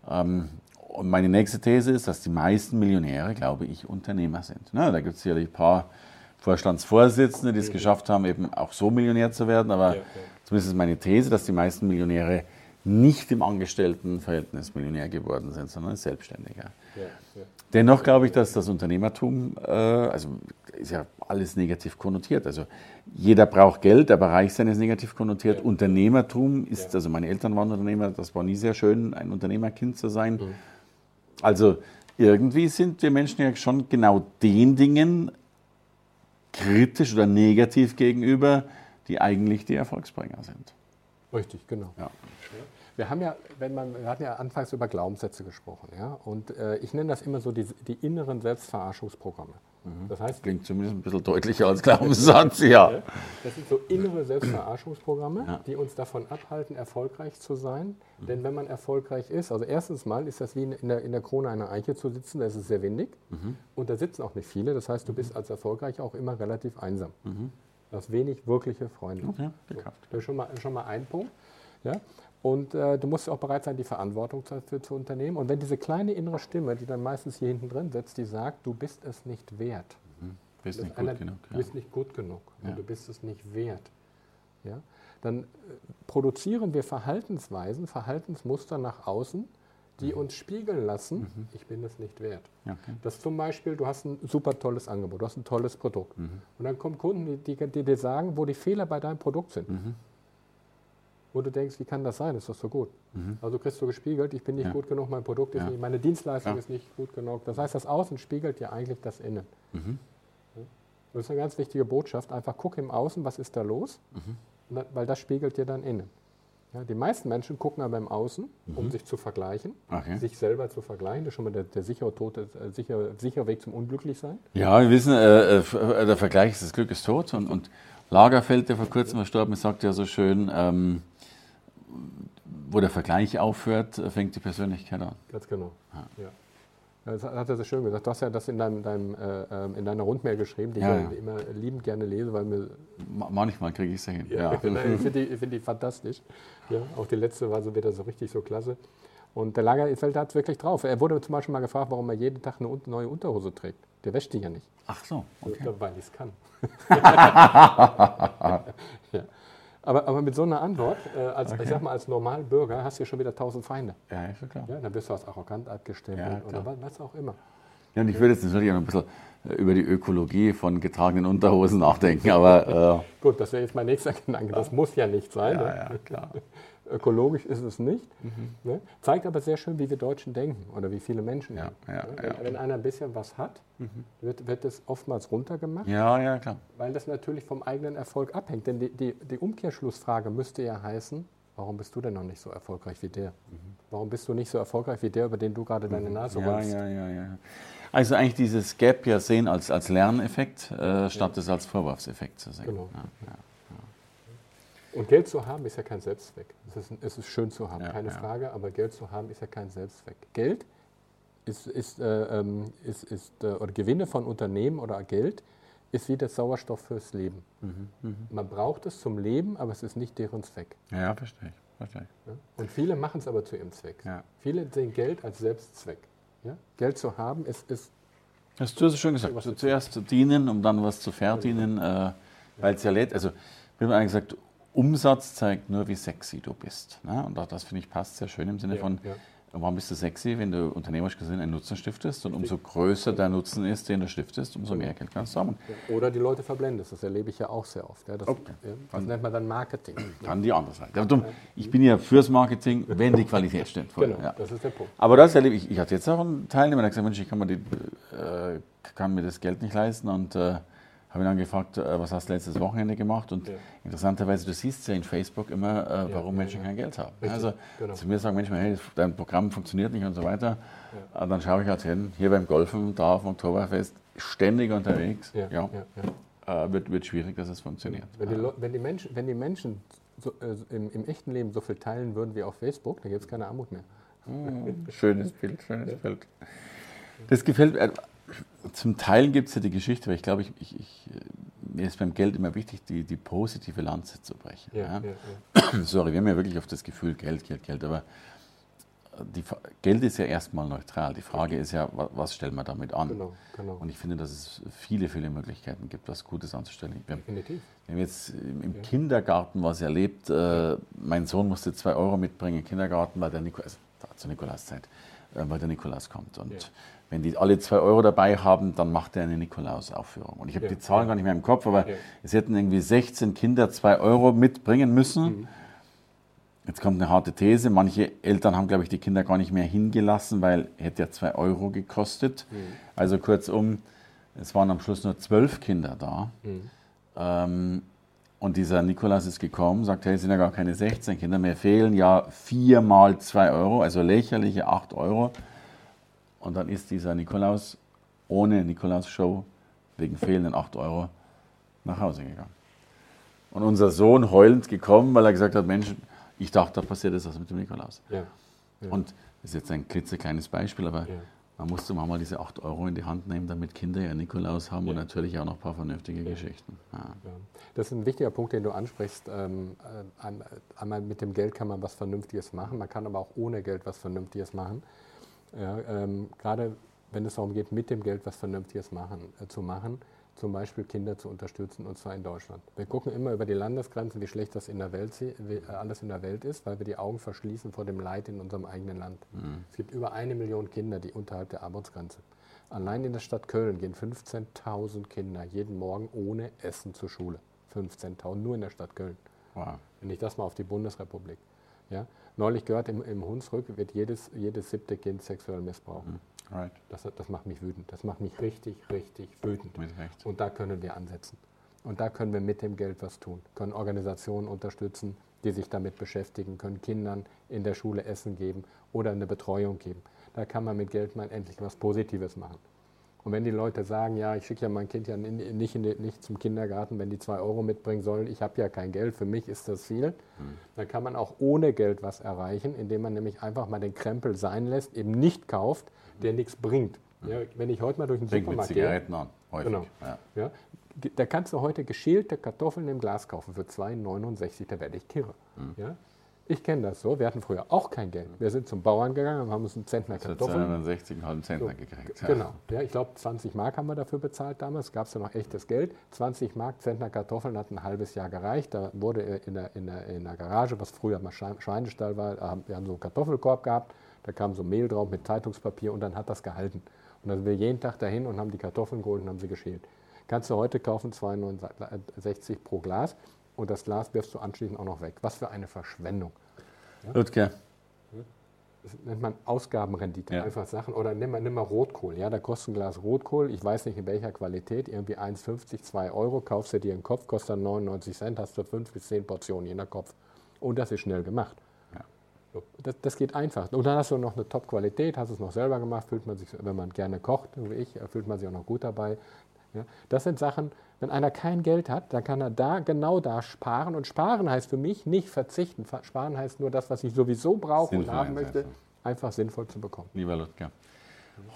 Ähm, und meine nächste These ist, dass die meisten Millionäre, glaube ich, Unternehmer sind. Ne? Da gibt es sicherlich ein paar Vorstandsvorsitzende, die es mhm. geschafft haben, eben auch so Millionär zu werden, aber ja, ja. zumindest ist meine These, dass die meisten Millionäre nicht im Angestelltenverhältnis Millionär geworden sind, sondern als Selbstständiger. Ja, ja. Dennoch glaube ich, dass das Unternehmertum, äh, also ist ja alles negativ konnotiert. Also jeder braucht Geld, aber reich sein ist negativ konnotiert. Ja. Unternehmertum ist, also meine Eltern waren Unternehmer, das war nie sehr schön, ein Unternehmerkind zu sein. Mhm. Also irgendwie sind wir Menschen ja schon genau den Dingen kritisch oder negativ gegenüber, die eigentlich die Erfolgsbringer sind. Richtig, genau. Ja. Wir haben ja, wenn man, wir hatten ja anfangs über Glaubenssätze gesprochen, ja, und äh, ich nenne das immer so die, die inneren Selbstverarschungsprogramme. Mhm. Das heißt, klingt zumindest ein bisschen deutlicher als Glaubenssatz, ja. Das sind so innere Selbstverarschungsprogramme, ja. die uns davon abhalten, erfolgreich zu sein. Mhm. Denn wenn man erfolgreich ist, also erstens mal ist das wie in der, in der Krone einer Eiche zu sitzen, da ist es sehr windig mhm. und da sitzen auch nicht viele. Das heißt, du bist als erfolgreich auch immer relativ einsam. Mhm. Du hast wenig wirkliche Freunde. Okay, so, das ist schon mal, schon mal ein Punkt. Ja? Und äh, du musst auch bereit sein, die Verantwortung dafür zu unternehmen. Und wenn diese kleine innere Stimme, die dann meistens hier hinten drin sitzt, die sagt, du bist es nicht wert. Mhm. Bist nicht einer, genug, ja. bist nicht gut genug. Ja. du bist es nicht wert. Ja? Dann äh, produzieren wir Verhaltensweisen, Verhaltensmuster nach außen, die mhm. uns spiegeln lassen, mhm. ich bin es nicht wert. Okay. Das zum Beispiel, du hast ein super tolles Angebot, du hast ein tolles Produkt. Mhm. Und dann kommen Kunden, die, die, dir sagen, wo die Fehler bei deinem Produkt sind. Wo du denkst, wie kann das sein? Ist doch so gut. Mhm. Also kriegst du gespiegelt, ich bin nicht ja. gut genug, mein Produkt ist ja. nicht, meine Dienstleistung ja. ist nicht gut genug. Das heißt, das Außen spiegelt dir eigentlich das Innen. Mhm. Das ist eine ganz wichtige Botschaft. Einfach guck im Außen, was ist da los, mhm. weil das spiegelt dir dann innen. Ja, die meisten Menschen gucken aber im Außen, um mhm. sich zu vergleichen, okay. sich selber zu vergleichen. Das ist schon mal der, der sichere, Tod, äh, sicher, sichere Weg zum Unglücklichsein. Ja, wir wissen, äh, äh, der Vergleich ist das Glück ist tot. Und, und Lagerfeld, der vor kurzem verstorben ist, sagt ja so schön, ähm, wo der Vergleich aufhört, fängt die Persönlichkeit an. Ganz genau. Ja. ja. Das hat er so schön gesagt. Du hast ja das in, deinem, deinem äh, ähm, in deiner Rundmail geschrieben, die ja. ich immer liebend gerne lese, weil mir. Manchmal kriege ich sie hin. Ja, ja. ich finde die, find die, fantastisch. Ja, auch die letzte war so wieder so richtig so klasse. Und der Lagerfeld hat es wirklich drauf. Er wurde zum Beispiel mal gefragt, warum er jeden Tag eine neue Unterhose trägt. Der wäscht die ja nicht. Ach so. Okay. Weil ich es kann. Aber, aber mit so einer Antwort, äh, als, okay. ich sag mal, als Normalbürger hast du ja schon wieder tausend Feinde. Ja, ist ja klar. Ja, dann bist du als arrogant abgestempelt ja, oder was, was, auch immer. Ja, und ich würde jetzt natürlich auch noch ein bisschen äh, über die Ökologie von getragenen Unterhosen nachdenken, aber... Äh Gut, das wäre jetzt mein nächster Gedanke. Das muss ja nicht sein. Ja, ne? ja, klar. Ökologisch ist es nicht. Mhm. Ne? Zeigt aber sehr schön, wie wir Deutschen denken oder wie viele Menschen ja, denken. Ja, wenn, ja. wenn, einer ein bisschen was hat, mhm. wird, wird es oftmals runtergemacht. Ja, ja, klar. Weil das natürlich vom eigenen Erfolg abhängt. Denn die, die, die Umkehrschlussfrage müsste ja heißen, warum bist du denn noch nicht so erfolgreich wie der? Warum bist du nicht so erfolgreich wie der, über den du gerade deine Nase rollst? ja, ja, ja. Also eigentlich dieses Gap ja sehen als, als Lerneffekt, äh, statt es als Vorwurfseffekt zu sehen. Genau. Und Geld zu haben ist ja kein Selbstzweck. Es ist, es ist schön zu haben, Ja, keine ja. Frage, aber Geld zu haben ist ja kein Selbstzweck. Geld ist, ist, äh, ähm, ist, ist äh, oder Gewinne von Unternehmen oder Geld ist wie der Sauerstoff fürs Leben. Mhm, Man braucht es zum Leben, aber es ist nicht deren Zweck. ja, verstehe ich. Verstehe ich. Ja? Und viele machen es aber zu ihrem Zweck. Viele sehen Geld als Selbstzweck. Geld zu haben ist, ist hast du schon gesagt. Also zuerst zu dienen, um dann was zu verdienen, äh, weil es ja lädt. Also, wir haben eigentlich gesagt, Umsatz zeigt nur, wie sexy du bist. Ne? Und auch das finde ich passt sehr schön im Sinne Ja, von, ja. warum bist du sexy, wenn du unternehmerisch gesehen einen Nutzen stiftest und umso größer der Nutzen ist, den du stiftest, umso mehr Geld kannst du haben. oder die Leute verblendest. Das erlebe ich ja auch sehr oft. Ja? Das, Okay. ja? das nennt man dann Marketing. Kann die andere Seite. Dumm, ich bin ja fürs Marketing, wenn die Qualität stimmt. Genau, das ist der Punkt. Aber das erlebe ich. Ich hatte jetzt auch einen Teilnehmer, der gesagt Mensch, ich kann mir, die, äh, kann mir das Geld nicht leisten und äh, habe ihn dann gefragt, äh, was hast du letztes Wochenende gemacht? Und Ja. interessanterweise, du siehst ja in Facebook immer, äh, Ja, warum ja, Menschen kein Geld haben. Richtig, also genau. zu mir sagen Menschen, hey, dein Programm funktioniert nicht und so weiter. Äh, Dann schaue ich halt hin, hier beim Golfen, da auf dem Oktoberfest, ständig unterwegs. Ja. Äh, wird, wird schwierig, dass es funktioniert. Wenn die, wenn die Menschen, wenn die Menschen so, äh, im, im echten Leben so viel teilen würden wie auf Facebook, dann gibt es keine Armut mehr. Schönes Bild, schönes Bild. Das gefällt mir. Zum Teil gibt es ja die Geschichte, weil ich glaube, ich, ich, ich, mir ist beim Geld immer wichtig, die, die positive Lanze zu brechen. Ja, ja. ja, ja. Sorry, wir haben ja wirklich auf das Gefühl, Geld, Geld, Geld, aber die, Geld ist ja erstmal neutral. Die Frage ist ja, wa- was stellen wir damit an? Genau, genau. Und ich finde, dass es viele, viele Möglichkeiten gibt, was Gutes anzustellen. Wir haben, Definitiv. wir haben jetzt im im Kindergarten was erlebt. Äh, mein Sohn musste zwei Euro mitbringen im Kindergarten, weil der Nikolaus, also zur Nikolauszeit, äh, weil der Nikolaus kommt. Und Ja. Wenn die alle zwei Euro dabei haben, dann macht er eine Nikolausaufführung. Und ich habe Ja, die Zahlen gar nicht mehr im Kopf, aber Ja. es hätten irgendwie 16 Kinder zwei Euro mitbringen müssen. Mhm. Jetzt kommt eine harte These. Manche Eltern haben, glaube ich, die Kinder gar nicht mehr hingelassen, weil hätte ja zwei Euro gekostet. Mhm. Also kurzum, es waren am Schluss nur zwölf Kinder da. Mhm. Ähm, und dieser Nikolaus ist gekommen, sagt, hey, es sind ja gar keine 16 Kinder mehr, fehlen ja vier mal zwei Euro, also lächerliche acht Euro. Und dann ist dieser Nikolaus ohne Nikolaus-Show wegen fehlenden acht Euro nach Hause gegangen. Und unser Sohn heulend gekommen, weil er gesagt hat, Mensch, ich dachte, da passiert jetzt was mit dem Nikolaus. Ja. Ja. Und das ist jetzt ein klitzekleines Beispiel, aber Ja. man musste mal diese 8 Euro in die Hand nehmen, damit Kinder ihren Nikolaus haben und Ja. natürlich auch noch ein paar vernünftige Geschichten. Ja. Ja. Das ist ein wichtiger Punkt, den du ansprichst. Ähm, äh, ein- einmal mit dem Geld kann man was Vernünftiges machen, man kann aber auch ohne Geld was Vernünftiges machen. Ja, ähm, gerade wenn es darum geht, mit dem Geld was Vernünftiges machen, äh, zu machen, zum Beispiel Kinder zu unterstützen, und zwar in Deutschland. Wir gucken immer über die Landesgrenzen, wie schlecht das in der Welt, äh, alles in der Welt ist, weil wir die Augen verschließen vor dem Leid in unserem eigenen Land. Es gibt über eine Million Kinder, die unterhalb der Armutsgrenze. Allein in der Stadt Köln gehen 15.000 Kinder jeden Morgen ohne Essen zur Schule. 15.000 nur in der Stadt Köln. Wow. Wenn ich das mal auf die Bundesrepublik. Ja? Neulich gehört, im, im Hunsrück wird jedes, jedes siebte Kind sexuell missbraucht. Right. Das, das macht mich wütend. Das macht mich richtig, richtig wütend. Mit Recht. Und da können wir ansetzen. Und da können wir mit dem Geld was tun. Können Organisationen unterstützen, die sich damit beschäftigen, können Kindern in der Schule Essen geben oder eine Betreuung geben. Da kann man mit Geld mal endlich was Positives machen. Und wenn die Leute sagen, ja, ich schicke ja mein Kind ja nicht, in die, nicht zum Kindergarten, wenn die zwei Euro mitbringen sollen, ich habe ja kein Geld, für mich ist das viel, dann kann man auch ohne Geld was erreichen, indem man nämlich einfach mal den Krempel sein lässt, eben nicht kauft, der nichts bringt. Ja, wenn ich heute mal durch den Fängt mit Supermarkt gehe, Zigaretten an, häufig. Genau. Ja. ja, da kannst du heute geschälte Kartoffeln im Glas kaufen für 2,69, da werde ich kirre. Hm. Ja? Ich kenne das so, wir hatten früher auch kein Geld. Wir sind zum Bauern gegangen und haben uns einen Zentner Kartoffeln 260 einen halben Zentner gekriegt. Ja. Genau. Ja, ich glaube, 20 Mark haben wir dafür bezahlt damals. Gab es ja noch echtes Geld. 20 Mark Zentner Kartoffeln hat ein halbes Jahr gereicht. Da wurde in der, in der, in der Garage, was früher mal Schweinestall war, wir haben so einen Kartoffelkorb gehabt. Da kam so Mehl drauf mit Zeitungspapier und dann hat das gehalten. Und dann sind wir jeden Tag dahin und haben die Kartoffeln geholt und haben sie geschält. Kannst du heute kaufen, 2,69 pro Glas. Und das Glas wirfst du anschließend auch noch weg. Was für eine Verschwendung. Ludger, Das nennt man Ausgabenrendite, Ja. einfach Sachen. Oder nimm mal, nimm mal Rotkohl. Ja, da kostet ein Glas Rotkohl, ich weiß nicht in welcher Qualität, irgendwie 1,50, 2 Euro, kaufst du dir einen Kopf, kostet dann 99 Cent, hast du 5 bis 10 Portionen je nach Kopf. und das ist schnell gemacht. So, das, das, geht einfach. Und dann hast du noch eine Top-Qualität, hast es noch selber gemacht, fühlt man sich, wenn man gerne kocht, wie ich, fühlt man sich auch noch gut dabei. Ja, das sind Sachen, wenn einer kein Geld hat, dann kann er da genau da sparen. Und sparen heißt für mich nicht verzichten. Sparen heißt nur das, was ich sowieso brauche und haben möchte, einfach sinnvoll zu bekommen. Lieber Ludger,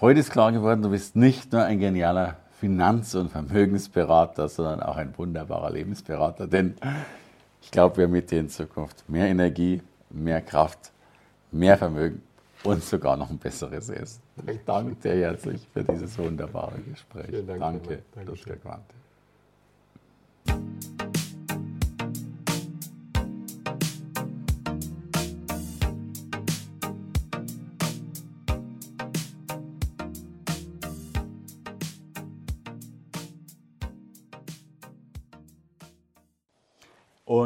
heute ist klar geworden, du bist nicht nur ein genialer Finanz- und Vermögensberater, sondern auch ein wunderbarer Lebensberater. Denn ich glaube, wir mit dir in Zukunft mehr Energie, mehr Kraft, mehr Vermögen und sogar noch ein besseres Essen. Ich danke dir herzlich für dieses wunderbare Gespräch. Dank, danke, Dr. Quante.